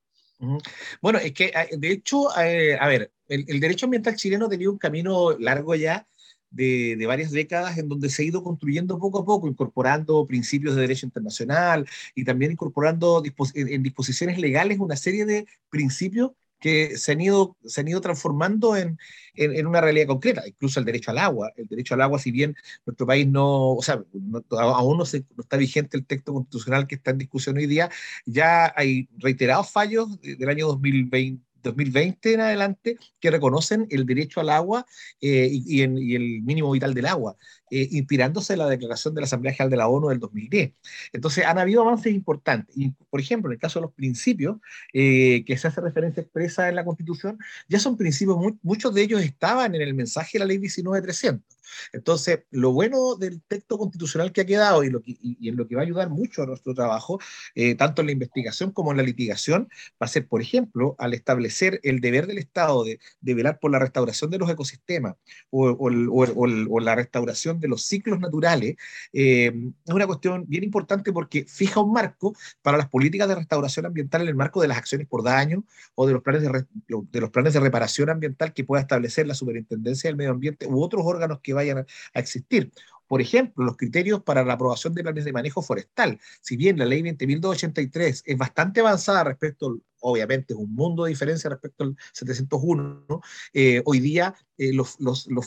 Bueno, es que de hecho, eh, a ver, el, derecho ambiental chileno tenía un camino largo ya de, varias décadas en donde se ha ido construyendo poco a poco, incorporando principios de derecho internacional y también incorporando en disposiciones legales una serie de principios que se han ido, se han ido transformando en, en, una realidad concreta, incluso el derecho al agua. El derecho al agua, si bien nuestro país no, o sea, aún no, se, no, está vigente el texto constitucional que está en discusión hoy día, ya hay reiterados fallos del año 2020 2020 en adelante que reconocen el derecho al agua eh, y, el mínimo vital del agua, eh, inspirándose en la declaración de la Asamblea General de la ONU del 2010. Entonces, han habido avances importantes. Y, por ejemplo, en el caso de los principios eh, que se hace referencia expresa en la Constitución, ya son principios, muchos de ellos estaban en el mensaje de la Ley 19300. Entonces, lo bueno del texto constitucional que ha quedado y, lo y, en lo que va a ayudar mucho a nuestro trabajo, eh, tanto en la investigación como en la litigación, va a ser, por ejemplo, al establecer el deber del Estado de, de velar por la restauración de los ecosistemas o, o, la restauración de los ciclos naturales, eh, es una cuestión bien importante porque fija un marco para las políticas de restauración ambiental en el marco de las acciones por daño o de los planes de, de los planes de reparación ambiental que pueda establecer la Superintendencia del Medio Ambiente u otros órganos que vayan a, existir. Por ejemplo, los criterios para la aprobación de planes de manejo forestal. Si bien la ley 20.283 es bastante avanzada respecto, obviamente es un mundo de diferencia respecto al 701, eh, hoy día eh, los,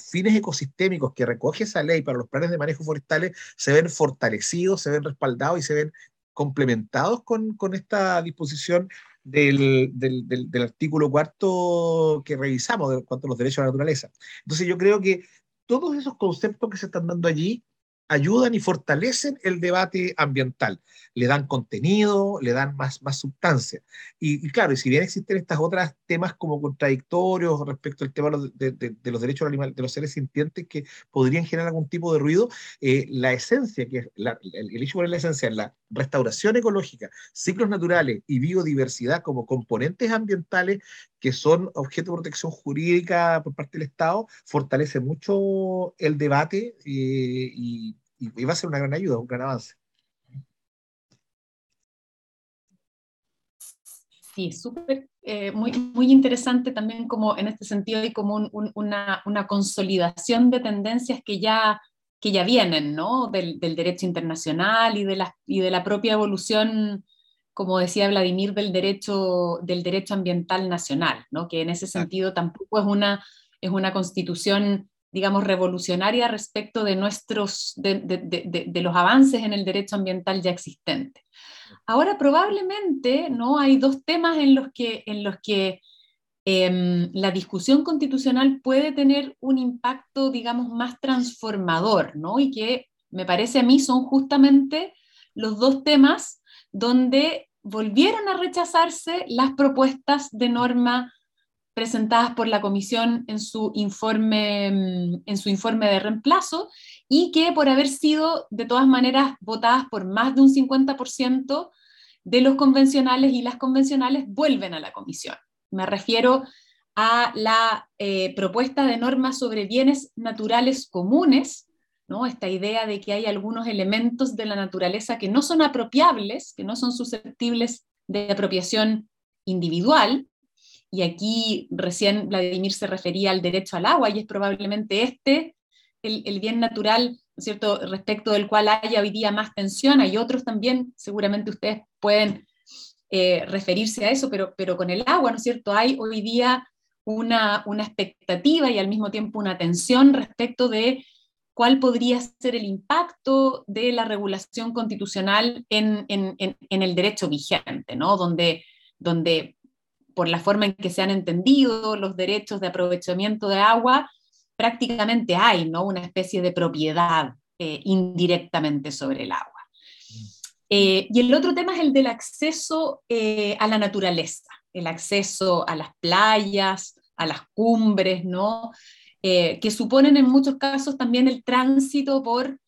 fines ecosistémicos que recoge esa ley para los planes de manejo forestales se ven fortalecidos, se ven respaldados y se ven complementados con, esta disposición del, del, artículo cuarto que revisamos de cuanto a los derechos a la naturaleza. Entonces yo creo que todos esos conceptos que se están dando allí ayudan y fortalecen el debate ambiental, le dan contenido, le dan más, más sustancia. Y, claro, y si bien existen estas otras temas como contradictorios respecto al tema de, de, los derechos de los seres sintientes que podrían generar algún tipo de ruido, eh, la esencia, que es el, el hecho de la esencia en la restauración ecológica, ciclos naturales y biodiversidad como componentes ambientales que son objeto de protección jurídica por parte del Estado, fortalece mucho el debate eh, y, y, va a ser una gran ayuda, un gran avance. Sí, súper, eh, muy, muy interesante también como en este sentido hay como una, una, consolidación de tendencias que ya, que ya vienen, ¿no? Del, del, derecho internacional y de, la, y de la propia evolución, como decía Vladimir, del derecho, del derecho ambiental nacional, ¿no? Que en ese sentido tampoco es una, es una constitución digamos, revolucionaria respecto de, nuestros, de, los avances en el derecho ambiental ya existente. Ahora, probablemente, ¿no? Hay dos temas en los que, en los que em, la discusión constitucional puede tener un impacto, digamos, más transformador, ¿no? Y que me parece a mí son justamente los dos temas donde volvieron a rechazarse las propuestas de norma presentadas por la Comisión en su informe, mm, en su informe de reemplazo y que por haber sido de todas maneras votadas por más de un 50% de los convencionales y las convencionales vuelven a la Comisión. Me refiero a la eh, propuesta de norma sobre bienes naturales comunes, esta idea de que hay algunos elementos de la naturaleza que no son apropiables, que no son susceptibles de apropiación individual, y aquí recién Vladimir se refería al derecho al agua y es probablemente este el, bien natural, cierto?, respecto del cual haya hoy día más tensión. Hay otros también, seguramente ustedes pueden eh, referirse a eso, pero, pero con el agua, ¿no es cierto?, hay hoy día una, una expectativa y al mismo tiempo una tensión respecto de cuál podría ser el impacto de la regulación constitucional en, el derecho vigente, ¿no? Donde, donde por la forma en que se han entendido los derechos de aprovechamiento de agua, prácticamente hay ¿no? una especie de propiedad eh, indirectamente sobre el agua. Eh, y el otro tema es el del acceso eh, a la naturaleza, el acceso a las playas, a las cumbres, ¿no? Que suponen en muchos casos también el tránsito por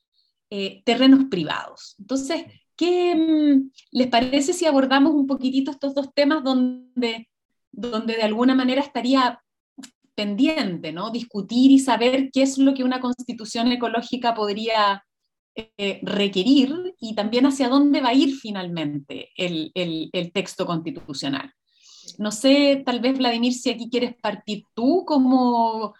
terrenos privados. Entonces, ¿qué mm, les parece si abordamos un poquitito estos dos temas donde donde de alguna manera estaría pendiente, ¿no? Discutir y saber qué es lo que una constitución ecológica podría eh, requerir y también hacia dónde va a ir finalmente el, texto constitucional. No sé, tal vez Vladimir, si aquí quieres partir tú como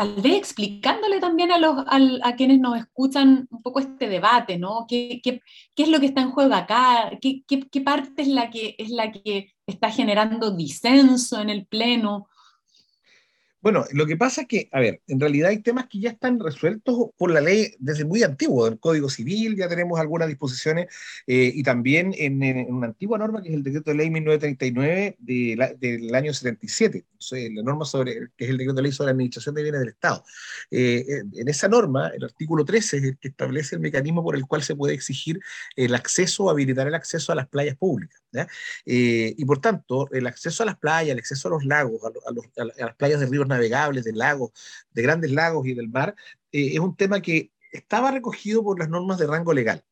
tal vez explicándole también a, los, a, quienes nos escuchan un poco este debate, ¿no? ¿Qué, qué, qué es lo que está en juego acá? ¿Qué, qué, parte es la, que, es la que está generando disenso en el Pleno? Bueno, lo que pasa es que, a ver, en realidad hay temas que ya están resueltos por la ley desde muy antiguo, del Código Civil, ya tenemos algunas disposiciones, eh, y también en, una antigua norma que es el decreto de ley 1939 del año 77, la norma sobre, que es el decreto de ley sobre la administración de bienes del Estado. Eh, en esa norma, el artículo 13 es el que establece el mecanismo por el cual se puede exigir el acceso o habilitar el acceso a las playas públicas. Eh, y por tanto, el acceso a las playas, el acceso a los lagos, a, las playas de ríos navegables, de lagos, de grandes lagos y del mar, es un tema que estaba recogido por las normas de rango legal.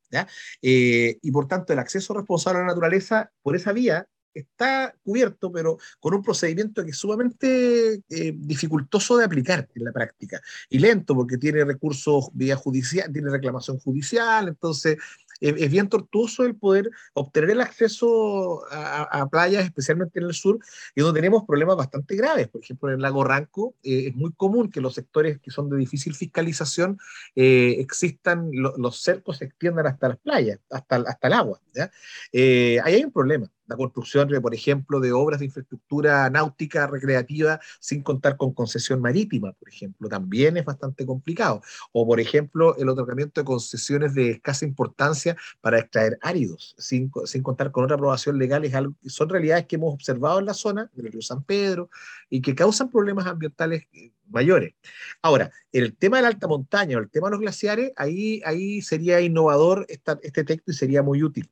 y por tanto, el acceso responsable a la naturaleza por esa vía está cubierto, pero con un procedimiento que es sumamente eh, dificultoso de aplicar en la práctica y lento porque tiene recursos vía judicial, tiene reclamación judicial, entonces es, bien tortuoso el poder obtener el acceso a, playas, especialmente en el sur, y donde tenemos problemas bastante graves. Por ejemplo, en el lago Ranco eh, es muy común que los sectores que son de difícil fiscalización eh, existan, los cercos se extiendan hasta las playas, hasta, el agua. ¿ya? ahí hay un problema la construcción, por ejemplo, de obras de infraestructura náutica recreativa sin contar con concesión marítima, por ejemplo, también es bastante complicado. O, por ejemplo, el otorgamiento de concesiones de escasa importancia para extraer áridos, sin, sin contar con otra aprobación legal, es algo, son realidades que hemos observado en la zona del río San Pedro y que causan problemas ambientales eh, mayores. Ahora, el tema de la alta montaña o el tema de los glaciares, ahí, ahí sería innovador este texto y sería muy útil.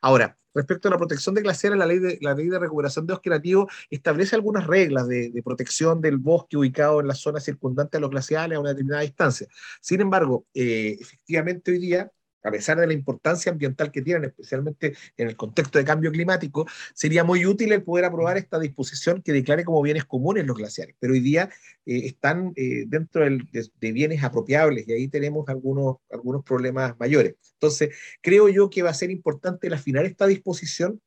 Ahora, respecto a la protección de glaciares, la ley de, la ley de recuperación de bosque nativo establece algunas reglas de, de, protección del bosque ubicado en la zona circundante a los glaciares a una determinada distancia. Sin embargo, eh, efectivamente hoy día a pesar de la importancia ambiental que tienen, especialmente en el contexto de cambio climático, sería muy útil el poder aprobar esta disposición que declare como bienes comunes los glaciares. Pero hoy día eh, están eh, dentro de, bienes apropiables y ahí tenemos algunos, algunos problemas mayores. Entonces, creo yo que va a ser importante el afinar esta disposición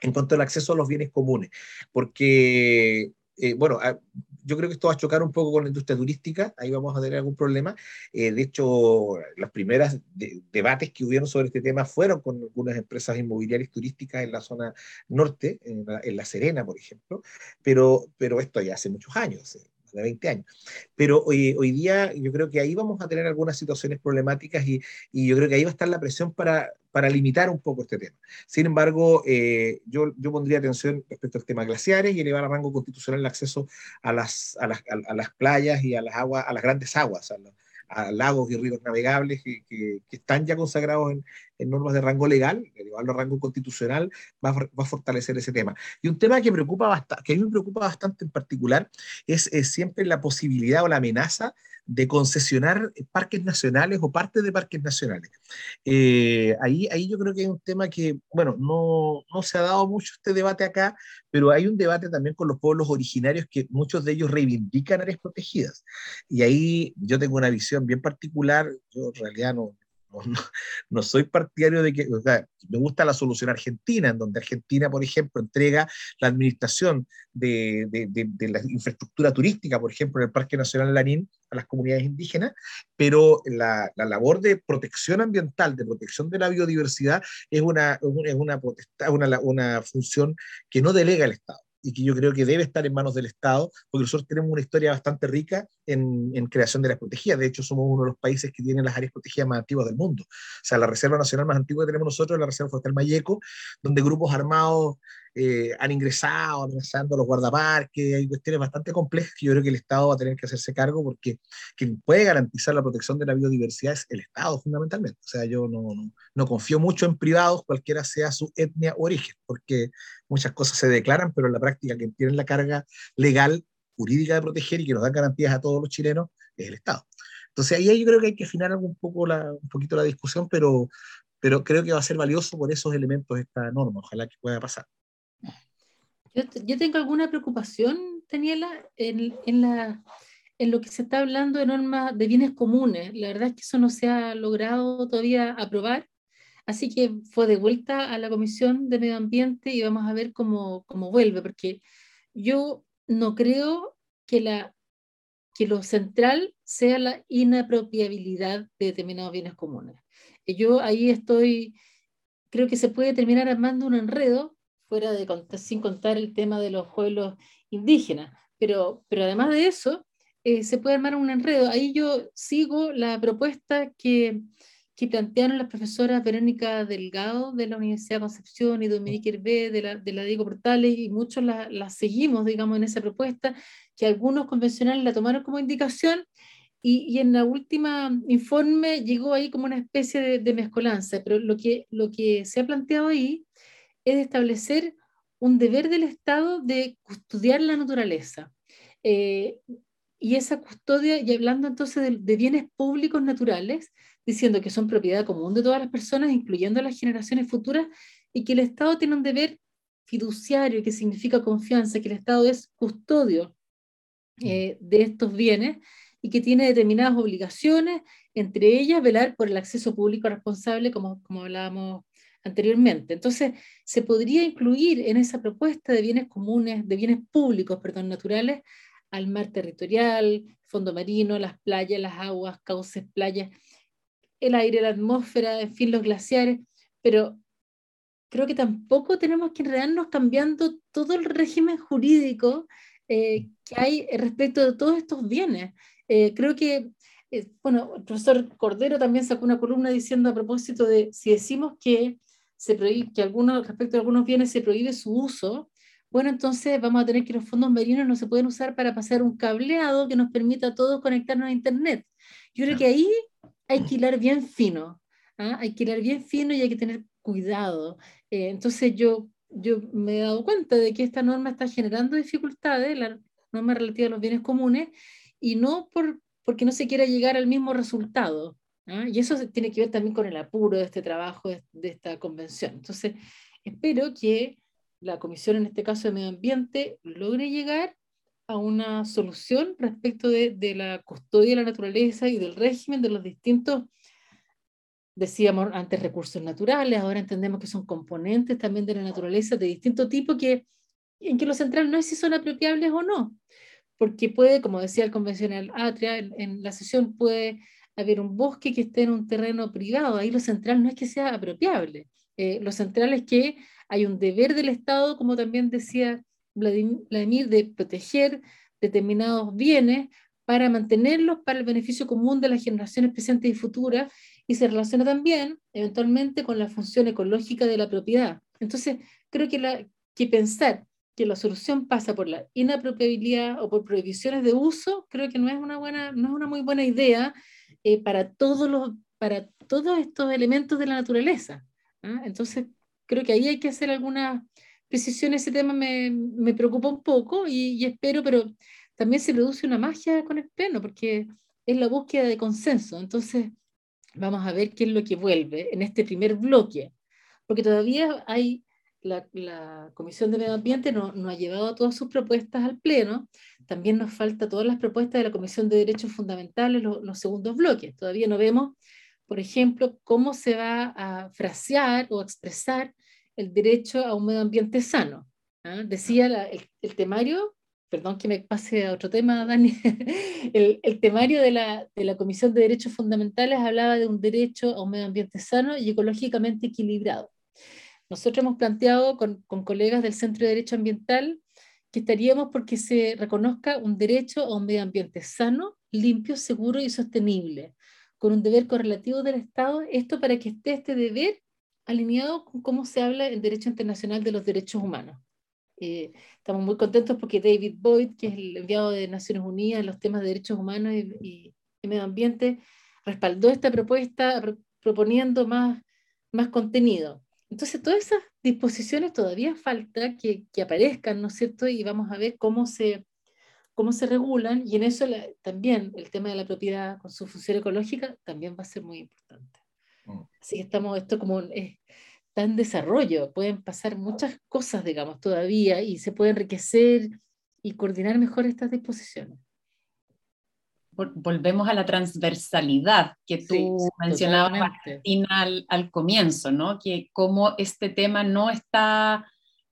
en cuanto al acceso a los bienes comunes, porque eh, bueno, ah, yo creo que esto va a chocar un poco con la industria turística, ahí vamos a tener algún problema. Eh, de hecho, los primeros debates que hubieron sobre este tema fueron con algunas empresas inmobiliarias turísticas en la zona norte, en la, Serena, por ejemplo, pero, pero esto ya hace muchos años de 20 años. Pero hoy, día yo creo que ahí vamos a tener algunas situaciones problemáticas y, y yo creo que ahí va a estar la presión para, para limitar un poco este tema. Sin embargo, eh, yo, yo pondría atención respecto al tema glaciares y elevar a rango constitucional el acceso a las, a las, a las playas y a las, aguas, a las grandes aguas, a lagos y ríos navegables que, que, están ya consagrados en, en, normas de rango legal, elevarlo a rango constitucional, va a, va a, fortalecer ese tema. Y un tema que, preocupa que a mí me preocupa bastante en particular es, es siempre la posibilidad o la amenaza de concesionar parques nacionales o partes de parques nacionales. Eh, ahí, ahí yo creo que hay un tema que, bueno, no, no se ha dado mucho este debate acá, pero hay un debate también con los pueblos originarios que muchos de ellos reivindican áreas protegidas. Y ahí yo tengo una visión bien particular, yo en realidad no, no, soy partidario de que, o sea, me gusta la solución argentina, en donde Argentina, por ejemplo, entrega la administración de, de, la infraestructura turística, por ejemplo, en el Parque Nacional Lanín, a las comunidades indígenas, pero la, la labor de protección ambiental, de protección de la biodiversidad, es una, es una, una, una función que no delega el Estado y que yo creo que debe estar en manos del Estado, porque nosotros tenemos una historia bastante rica en, en, creación de las protegidas. De hecho, somos uno de los países que tienen las áreas protegidas más antiguas del mundo. O sea, la Reserva Nacional más antigua que tenemos nosotros es la Reserva Forestal Mayeco, donde grupos armados eh, han ingresado amenazando a los guardaparques, hay cuestiones bastante complejas que yo creo que el Estado va a tener que hacerse cargo porque quien puede garantizar la protección de la biodiversidad es el Estado fundamentalmente. O sea, yo no, no, no confío mucho en privados, cualquiera sea su etnia o origen, porque muchas cosas se declaran, pero en la práctica quien tiene la carga legal, jurídica de proteger y que nos da garantías a todos los chilenos es el Estado. Entonces ahí yo creo que hay que afinar un, poco la, un poquito la discusión, pero, pero creo que va a ser valioso por esos elementos esta norma. Ojalá que pueda pasar. Yo, tengo alguna preocupación, Daniela, en, en, la, en lo que se está hablando de normas de bienes comunes. La verdad es que eso no se ha logrado todavía aprobar. Así que fue de vuelta a la Comisión de Medio Ambiente y vamos a ver cómo, cómo vuelve, porque yo no creo que, la, que lo central sea la inapropiabilidad de determinados bienes comunes. Yo ahí estoy, creo que se puede terminar armando un enredo fuera de sin contar el tema de los pueblos indígenas. Pero, pero además de eso, eh, se puede armar un enredo. Ahí yo sigo la propuesta que, que plantearon las profesoras Verónica Delgado de la Universidad de Concepción y Dominique Hervé de la, de la Diego Portales, y muchos la, seguimos, digamos, en esa propuesta, que algunos convencionales la tomaron como indicación, y, y en la última informe llegó ahí como una especie de, de mezcolanza, pero lo que, lo que se ha planteado ahí es establecer un deber del Estado de custodiar la naturaleza. Eh, y esa custodia, y hablando entonces de, de, bienes públicos naturales, diciendo que son propiedad común de todas las personas, incluyendo las generaciones futuras, y que el Estado tiene un deber fiduciario, que significa confianza, que el Estado es custodio eh, de estos bienes y que tiene determinadas obligaciones, entre ellas velar por el acceso público responsable, como, como hablábamos anteriormente. Entonces, se podría incluir en esa propuesta de bienes comunes, de bienes públicos, perdón, naturales, al mar territorial, fondo marino, las playas, las aguas, cauces, playas, el aire, la atmósfera, en fin, los glaciares, pero creo que tampoco tenemos que enredarnos cambiando todo el régimen jurídico eh, que hay respecto de todos estos bienes. Eh, creo que, eh, bueno, el profesor Cordero también sacó una columna diciendo a propósito de si decimos que, se prohíbe, que algunos, respecto a algunos bienes se prohíbe su uso, bueno, entonces vamos a tener que los fondos marinos no se pueden usar para pasar un cableado que nos permita a todos conectarnos a Internet. Yo creo que ahí hay que hilar bien fino, ¿ah? hay que hilar bien fino y hay que tener cuidado. entonces yo yo me he dado cuenta de que esta norma está generando dificultades, la norma relativa a los bienes comunes, y no por, porque no se quiera llegar al mismo resultado. ¿Ah? Y eso tiene que ver también con el apuro de este trabajo, de, esta convención. Entonces, espero que la Comisión, en este caso de Medio Ambiente, logre llegar a una solución respecto de, de la custodia de la naturaleza y del régimen de los distintos decíamos antes recursos naturales, ahora entendemos que son componentes también de la naturaleza de distinto tipo que, en que lo central no es si son apropiables o no, porque puede, como decía el convencional Atria, en, la sesión puede haber un bosque que esté en un terreno privado, ahí lo central no es que sea apropiable, eh, lo central es que hay un deber del Estado, como también decía Vladimir, de proteger determinados bienes para mantenerlos para el beneficio común de las generaciones presentes y futuras y se relaciona también eventualmente con la función ecológica de la propiedad. Entonces, creo que, la, que pensar que la solución pasa por la inapropiabilidad o por prohibiciones de uso, creo que no es una, buena, no es una muy buena idea eh, para, todos los, para todos estos elementos de la naturaleza. ¿ah? Entonces, creo que ahí hay que hacer algunas precisiones. Ese tema me, me preocupa un poco y, y, espero, pero también se produce una magia con el pleno, porque es la búsqueda de consenso. Entonces, Vamos a ver qué es lo que vuelve en este primer bloque, porque todavía hay, la, la Comisión de Medio Ambiente no, no, ha llevado todas sus propuestas al Pleno, también nos falta todas las propuestas de la Comisión de Derechos Fundamentales, los segundos bloques. Todavía no vemos, por ejemplo, cómo se va a frasear o expresar el derecho a un medio ambiente sano. ¿ah? Decía el, el, temario perdón que me pase a otro tema, <laughs> Dani, el, el temario de la, de la, Comisión de Derechos Fundamentales hablaba de un derecho a un medio ambiente sano y ecológicamente equilibrado. Nosotros hemos planteado con, con colegas del Centro de Derecho Ambiental que estaríamos porque se reconozca un derecho a un medio ambiente sano, limpio, seguro y sostenible, con un deber correlativo del Estado, esto para que esté este deber alineado con cómo se habla en Derecho Internacional de los Derechos Humanos. Eh, estamos muy contentos porque David Boyd, que es el enviado de Naciones Unidas en los temas de derechos humanos y, medio ambiente, respaldó esta propuesta proponiendo más, más contenido. Entonces, todas esas disposiciones todavía falta que, que, aparezcan, ¿no es cierto? Y vamos a ver cómo se, cómo se regulan. Y en eso también el tema de la propiedad con su función ecológica también va a ser muy importante. Mm. Así que estamos, esto como es, está en desarrollo, pueden pasar muchas cosas, digamos, todavía y se puede enriquecer y coordinar mejor estas disposiciones. Volvemos a la transversalidad que tú mencionabas al, al comienzo, ¿no? Que como este tema no está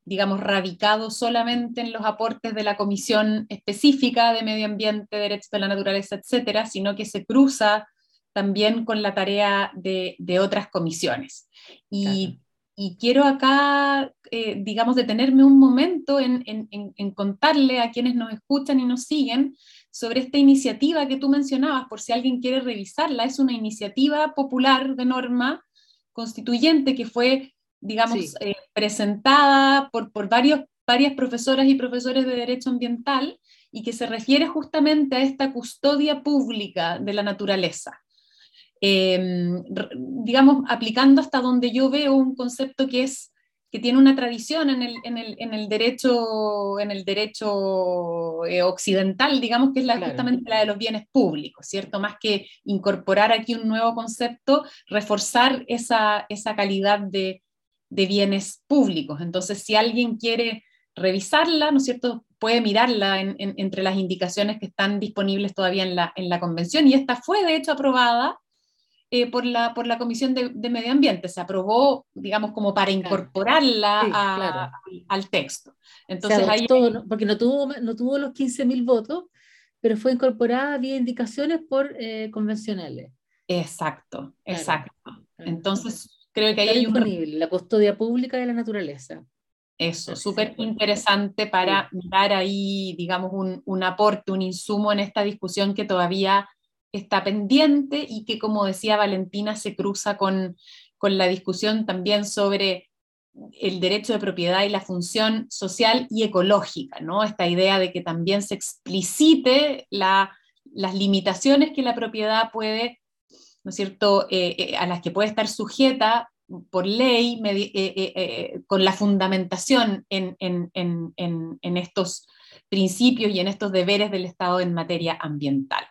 digamos, radicado solamente en los aportes de la Comisión Específica de Medio Ambiente, Derechos de la Naturaleza, etcétera, sino que se cruza también con la tarea de, de otras comisiones. Y y quiero acá, eh, digamos, detenerme un momento en, en, contarle a quienes nos escuchan y nos siguen sobre esta iniciativa que tú mencionabas, por si alguien quiere revisarla. Es una iniciativa popular de norma constituyente que fue, digamos, eh, presentada por, por varios, varias profesoras y profesores de Derecho Ambiental y que se refiere justamente a esta custodia pública de la naturaleza. Em, digamos, aplicando hasta donde yo veo un concepto que es que tiene una tradición en el, en el, en el derecho, en el derecho eh, occidental, digamos que es la, justamente la de los bienes públicos, ¿cierto? Más que incorporar aquí un nuevo concepto, reforzar esa, esa calidad de, de bienes públicos. Entonces, si alguien quiere revisarla, ¿no es cierto? Puede mirarla entre las indicaciones que están disponibles todavía en la, en la convención y esta fue de hecho aprobada eh, por, la, por la Comisión de, Medio Ambiente. Se aprobó, digamos, como para incorporarla al texto. Entonces, ahí... porque no tuvo, no tuvo los 15.000 votos, pero fue incorporada vía indicaciones por eh, convencionales. Exacto, exacto. Entonces, creo que ahí hay un... La custodia pública de la naturaleza. Eso, súper interesante para dar ahí, digamos, un, un, aporte, un insumo en esta discusión que todavía está pendiente y que, como decía Valentina, se cruza con, la discusión también sobre el derecho de propiedad y la función social y ecológica, ¿no? Esta idea de que también se explicite las limitaciones que la propiedad puede, ¿no es cierto?, eh, eh, a las que puede estar sujeta por ley, eh, con la fundamentación en, en, estos principios y en estos deberes del Estado en materia ambiental.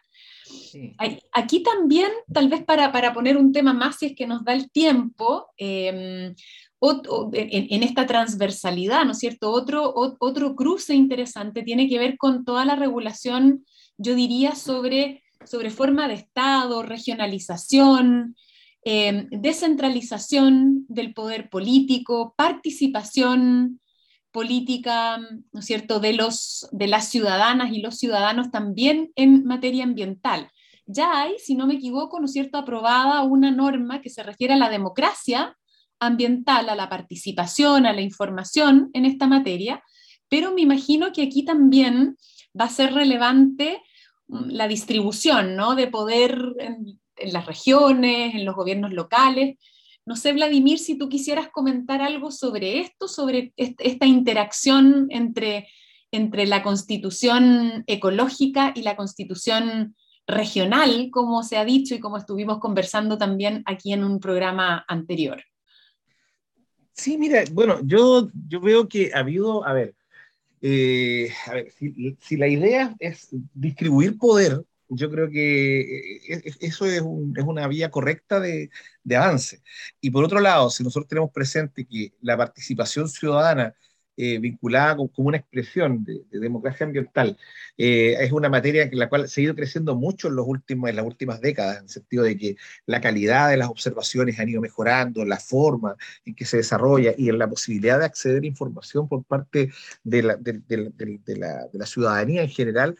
Aquí también, tal vez para, para, poner un tema más, si es que nos da el tiempo, em, en, esta transversalidad, ¿no es cierto? Otro, otro cruce interesante tiene que ver con toda la regulación, yo diría, sobre, sobre forma de Estado, regionalización, em, descentralización del poder político, participación política, ¿no es cierto?, de, los, de las ciudadanas y los ciudadanos también en materia ambiental ya hay, si no me equivoco, ¿no cierto?, aprobada una norma que se refiere a la democracia ambiental, a la participación, a la información en esta materia, pero me imagino que aquí también va a ser relevante mm, la distribución ¿no? de poder en, las regiones, en los gobiernos locales. No sé, Vladimir, si tú quisieras comentar algo sobre esto, sobre esta interacción entre, entre la constitución ecológica y la constitución regional, como se ha dicho y como estuvimos conversando también aquí en un programa anterior. Sí, mira, bueno, yo, yo veo que ha habido, a ver, eh, a ver si, la idea es distribuir poder, yo creo que eh, eso es, es una vía correcta de, de, avance. Y por otro lado, si nosotros tenemos presente que la participación ciudadana eh, vinculada con, una expresión de, democracia ambiental. Eh, es una materia en la cual se ha ido creciendo mucho en, los últimos, en las últimas décadas, en el sentido de que la calidad de las observaciones han ido mejorando, la forma en que se desarrolla y en la posibilidad de acceder a información por parte de la, de, la, de la ciudadanía en general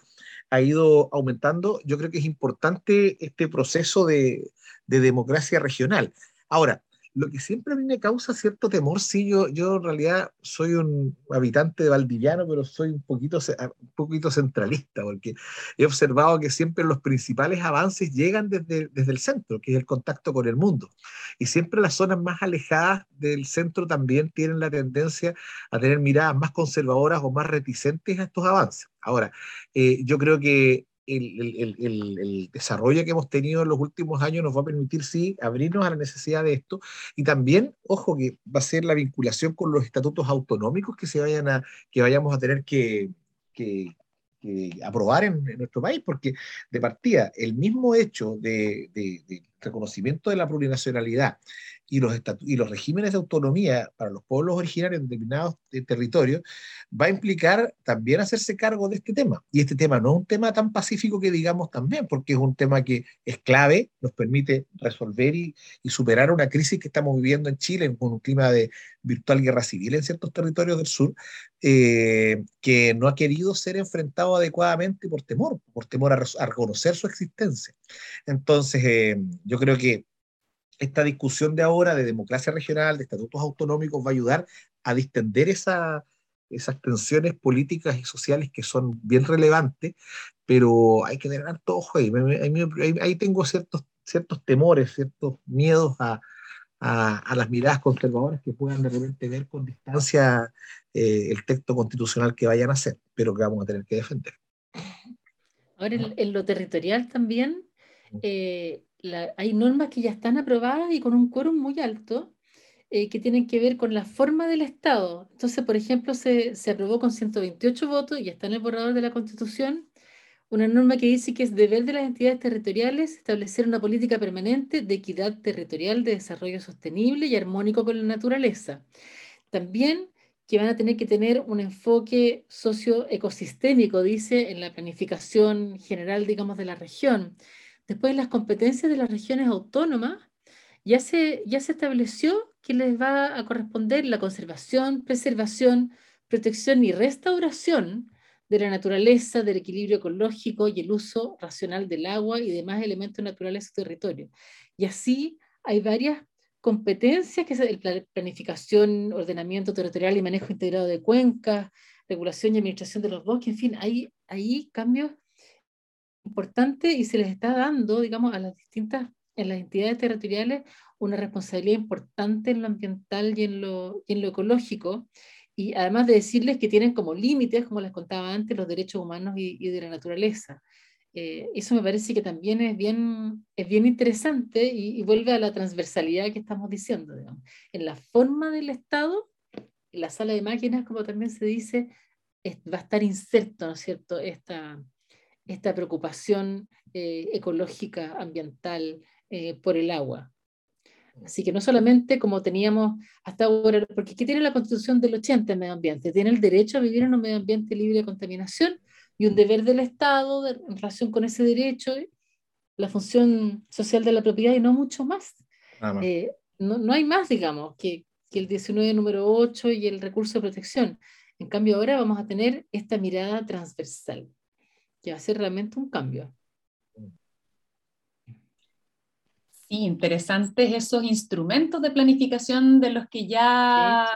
ha ido aumentando. Yo creo que es importante este proceso de, de democracia regional. Ahora, lo que siempre a mí me causa cierto temor, sí, yo, yo en realidad soy un habitante de Valdivia, pero soy un poquito, un poquito centralista, porque he observado que siempre los principales avances llegan desde, desde el centro, que es el contacto con el mundo. Y siempre las zonas más alejadas del centro también tienen la tendencia a tener miradas más conservadoras o más reticentes a estos avances. Ahora, eh, yo creo que el, desarrollo que hemos tenido en los últimos años nos va a permitir, sí, abrirnos a la necesidad de esto. Y también, ojo, que va a ser la vinculación con los estatutos autonómicos que, se vayan a, que vayamos a tener que, aprobar en, nuestro país, porque de partida, el mismo hecho de reconocimiento de la plurinacionalidad y los, y los regímenes de autonomía para los pueblos originarios en determinados territorios, va a implicar también hacerse cargo de este tema. Y este tema no es un tema tan pacífico que digamos también, porque es un tema que es clave, nos permite resolver y, y superar una crisis que estamos viviendo en Chile con un clima de virtual guerra civil en ciertos territorios del sur, eh, que no ha querido ser enfrentado adecuadamente por temor, por temor a reconocer su existencia. Entonces, eh, yo creo que esta discusión de ahora de democracia regional, de estatutos autonómicos, va a ayudar a distender esa, esas tensiones políticas y sociales que son bien relevantes, pero hay que tener harto ojo ahí. Ahí, tengo ciertos, ciertos temores, ciertos miedos a, a, a, las miradas conservadoras que puedan de repente ver con distancia eh, el texto constitucional que vayan a hacer, pero que vamos a tener que defender. Ahora, en, en lo territorial también, eh, hay normas que ya están aprobadas y con un quórum muy alto, eh, que tienen que ver con la forma del Estado. Entonces, por ejemplo, se, se aprobó con 128 votos, y está en el borrador de la Constitución, una norma que dice que es deber de las entidades territoriales establecer una política permanente de equidad territorial, de desarrollo sostenible y armónico con la naturaleza. También que van a tener que tener un enfoque socioecosistémico, dice, en la planificación general, digamos, de la región. Después, las competencias de las regiones autónomas, ya se, ya se estableció que les va a corresponder la conservación, preservación, protección y restauración de la naturaleza, del equilibrio ecológico y el uso racional del agua y demás elementos naturales de su territorio. Y así hay varias competencias, que es la planificación, ordenamiento territorial y manejo integrado de cuencas, regulación y administración de los bosques, en fin, hay, hay cambios importantes y se les está dando, digamos, a las distintas, en las entidades territoriales, una responsabilidad importante en lo ambiental y en lo, y en lo ecológico, y además de decirles que tienen como límites, como les contaba antes, los derechos humanos y, de la naturaleza. Eh, eso me parece que también es bien, es bien interesante y, vuelve a la transversalidad que estamos diciendo. En la forma del Estado, en la sala de máquinas, como también se dice, va a estar inserto, ¿no es cierto?, esta, esta preocupación eh, ecológica, ambiental eh, por el agua. Así que no solamente como teníamos hasta ahora, porque ¿qué tiene la Constitución del 80 en medio ambiente? Tiene el derecho a vivir en un medio ambiente libre de contaminación y un deber del Estado en relación con ese derecho, la función social de la propiedad y no mucho más. Eh, no, no, hay más, digamos, que, que el 19 número 8 y el recurso de protección. En cambio, ahora vamos a tener esta mirada transversal, que ser realmente un cambio. Sí, interesantes esos instrumentos de planificación de los que ya,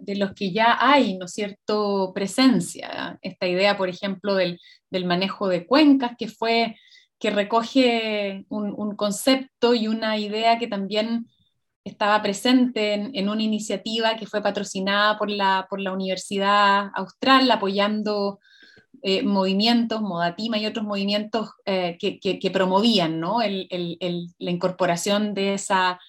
de los que ya hay, ¿no es cierto?, presencia. Esta idea, por ejemplo, del, manejo de cuencas, que fue, que recoge un, concepto y una idea que también estaba presente en, una iniciativa que fue patrocinada por la, por la Universidad Austral, apoyando eh, movimientos, Modatima y otros movimientos eh, que, promovían ¿no? la incorporación de esa,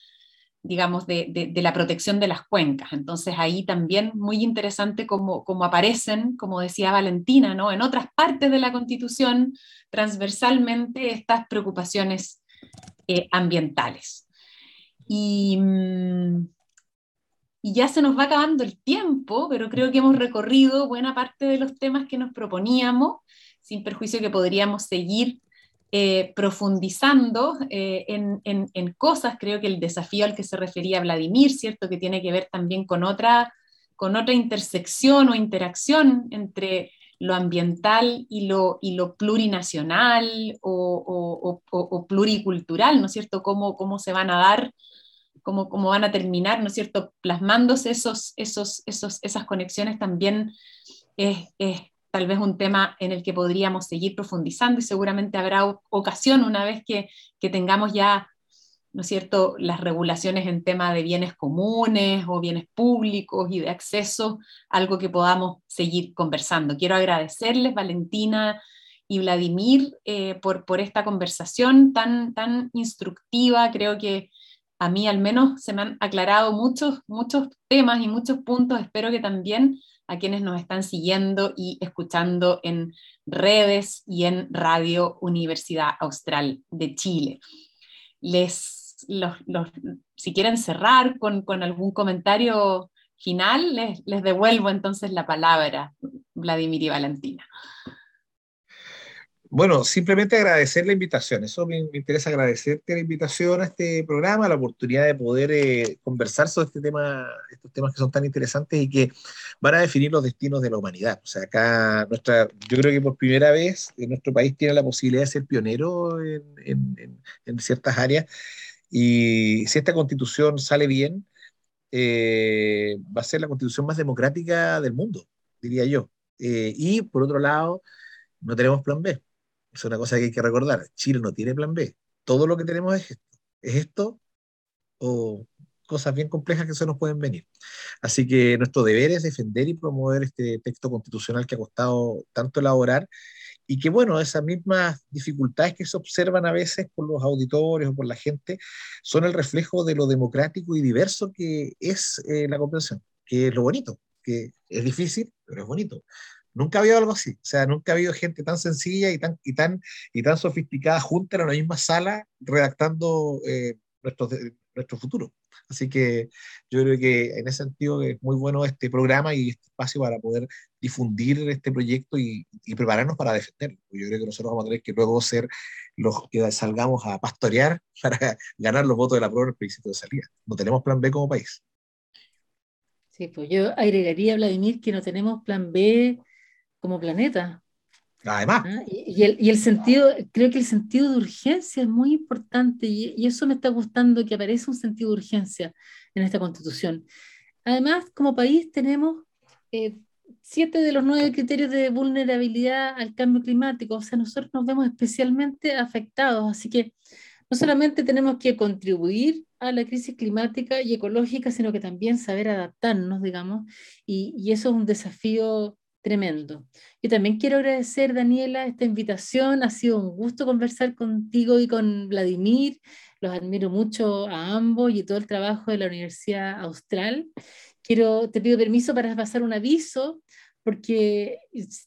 digamos, de, la protección de las cuencas. Entonces ahí también muy interesante cómo, aparecen, como decía Valentina, ¿no? en otras partes de la Constitución transversalmente estas preocupaciones eh, ambientales. Y, mm, y ya se nos va acabando el tiempo, pero creo que hemos recorrido buena parte de los temas que nos proponíamos, sin perjuicio que podríamos seguir eh, profundizando eh, en, en, cosas. Creo que el desafío al que se refería Vladimir, ¿cierto? Que tiene que ver también con otra, con otra intersección o interacción entre lo ambiental y lo, y lo plurinacional o, o, o, pluricultural, ¿no es cierto? Cómo, cómo se van a dar cómo, cómo van a terminar, ¿no es cierto?, plasmándose esos, esos, esos, esas conexiones también es, tal vez un tema en el que podríamos seguir profundizando y seguramente habrá ocasión una vez que, que tengamos ya, ¿no es cierto?, las regulaciones en tema de bienes comunes o bienes públicos y de acceso, algo que podamos seguir conversando. Quiero agradecerles, Valentina y Vladimir, eh, por, por esta conversación tan, tan instructiva. Creo que a mí al menos se me han aclarado muchos, muchos temas y muchos puntos. Espero que también a quienes nos están siguiendo y escuchando en redes y en Radio Universidad Austral de Chile. Les, si quieren cerrar con, algún comentario final, les, les devuelvo entonces la palabra, Vladimir y Valentina. Bueno, simplemente agradecer la invitación. Eso me, interesa agradecerte la invitación a este programa, la oportunidad de poder eh, conversar sobre este tema, estos temas que son tan interesantes y que van a definir los destinos de la humanidad. O sea, acá nuestra, yo creo que por primera vez en nuestro país tiene la posibilidad de ser pionero en, ciertas áreas. Y si esta constitución sale bien, eh, va a ser la constitución más democrática del mundo, diría yo. Eh, y por otro lado, no tenemos plan B es una cosa que hay que recordar. Chile no tiene plan B. Todo lo que tenemos es esto. Es esto o cosas bien complejas que se nos pueden venir. Así que nuestro deber es defender y promover este texto constitucional que ha costado tanto elaborar y que bueno, esas mismas dificultades que se observan a veces por los auditores o por la gente son el reflejo de lo democrático y diverso que es eh, la comprensión, que es lo bonito, que es difícil, pero es bonito. Nunca ha habido algo así, o sea, nunca ha habido gente tan sencilla y tan, y tan, y tan sofisticada junta en la misma sala redactando eh, nuestro, nuestro futuro. Así que yo creo que en ese sentido es muy bueno este programa y este espacio para poder difundir este proyecto y, prepararnos para defenderlo. Yo creo que nosotros vamos a tener que luego ser los que salgamos a pastorear <laughs> para ganar los votos de la prueba en el de salida. No tenemos plan B como país. Sí, pues yo agregaría, Vladimir, que no tenemos plan B como planeta. Además. ¿Ah? Y, el, y, el, sentido, creo que el sentido de urgencia es muy importante y, y, eso me está gustando que aparece un sentido de urgencia en esta constitución. Además, como país tenemos eh, siete de los nueve criterios de vulnerabilidad al cambio climático, o sea, nosotros nos vemos especialmente afectados, así que no solamente tenemos que contribuir a la crisis climática y ecológica, sino que también saber adaptarnos, digamos, y, y eso es un desafío tremendo. Yo también quiero agradecer, Daniela, esta invitación. Ha sido un gusto conversar contigo y con Vladimir. Los admiro mucho a ambos y todo el trabajo de la Universidad Austral. Quiero, te pido permiso para pasar un aviso, porque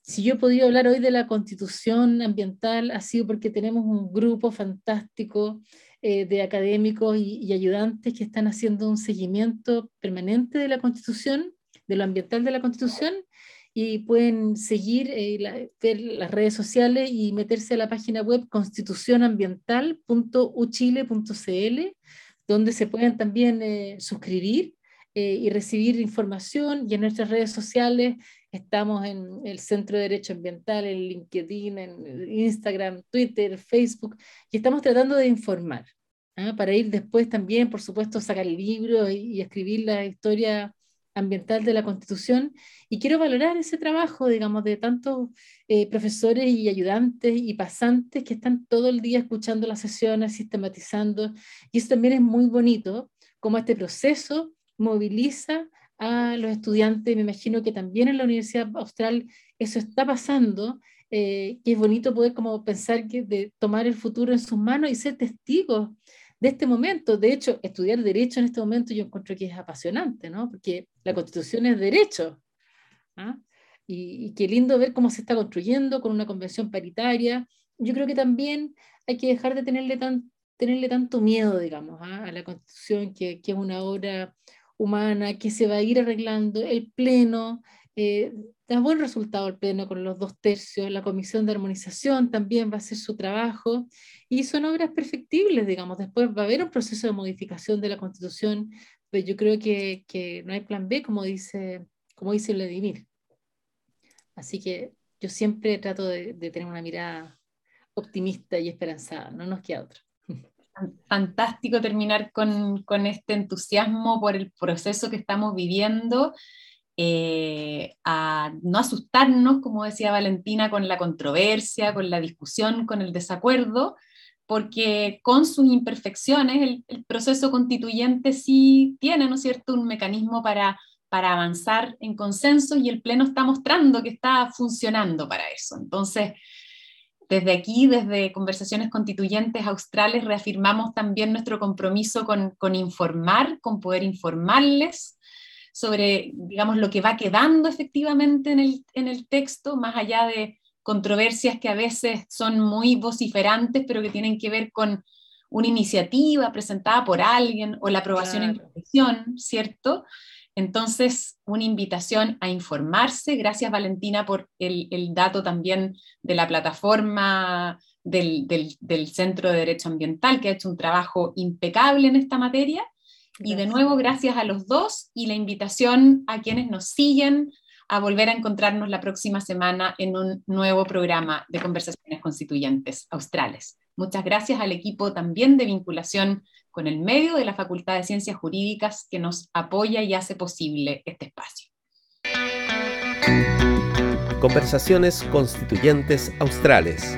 si yo he podido hablar hoy de la constitución ambiental, ha sido porque tenemos un grupo fantástico eh, de académicos y, y ayudantes que están haciendo un seguimiento permanente de la constitución, de lo ambiental de la constitución, y pueden seguir, eh, las redes sociales y meterse a la página web constitucionambiental.uchile.cl, donde se pueden también eh, suscribir eh, y recibir información. Y en nuestras redes sociales estamos en el Centro de Derecho Ambiental, en LinkedIn, en Instagram, Twitter, Facebook, y estamos tratando de informar. ¿ah? Para ir después también, por supuesto, sacar el libro y, y escribir la historia ambiental de la Constitución y quiero valorar ese trabajo, digamos, de tantos eh, profesores y ayudantes y pasantes que están todo el día escuchando las sesiones, sistematizando, y eso también es muy bonito, como este proceso moviliza a los estudiantes, me imagino que también en la Universidad Austral eso está pasando, eh, que es bonito poder como pensar que de tomar el futuro en sus manos y ser testigos de este momento. De hecho, estudiar derecho en este momento yo encuentro que es apasionante, ¿no? Porque la constitución es derecho. ¿ah? Y, qué lindo ver cómo se está construyendo con una convención paritaria. Yo creo que también hay que dejar de tenerle, tan, tenerle tanto miedo, digamos, ¿ah? a la constitución, que, que es una obra humana, que se va a ir arreglando. El pleno, eh, da buen resultado el pleno con los dos tercios, la comisión de armonización también va a hacer su trabajo y son obras perfectibles, digamos, después va a haber un proceso de modificación de la constitución, pero yo creo que, que no hay plan B, como dice, como dice Vladimir. Así que yo siempre trato de, de tener una mirada optimista y esperanzada, no nos queda otra. Fantástico terminar con, con, este entusiasmo por el proceso que estamos viviendo eh, a no asustarnos, como decía Valentina, con la controversia, con la discusión, con el desacuerdo, porque con sus imperfecciones el, proceso constituyente sí tiene, ¿no es cierto?, un mecanismo para, para avanzar en consenso y el Pleno está mostrando que está funcionando para eso. Entonces, desde aquí, desde Conversaciones Constituyentes Australes, reafirmamos también nuestro compromiso con, con informar, con poder informarles sobre, digamos, lo que va quedando efectivamente en el, en el texto, más allá de controversias que a veces son muy vociferantes, pero que tienen que ver con una iniciativa presentada por alguien o la aprobación en comisión, ¿cierto? Entonces, una invitación a informarse. Gracias, Valentina, por el, el dato también de la plataforma del, del, del, Centro de Derecho Ambiental, que ha hecho un trabajo impecable en esta materia. Y de nuevo, gracias a los dos y la invitación a quienes nos siguen a volver a encontrarnos la próxima semana en un nuevo programa de conversaciones constituyentes australes. Muchas gracias al equipo también de vinculación con el medio de la Facultad de Ciencias Jurídicas que nos apoya y hace posible este espacio. Conversaciones constituyentes australes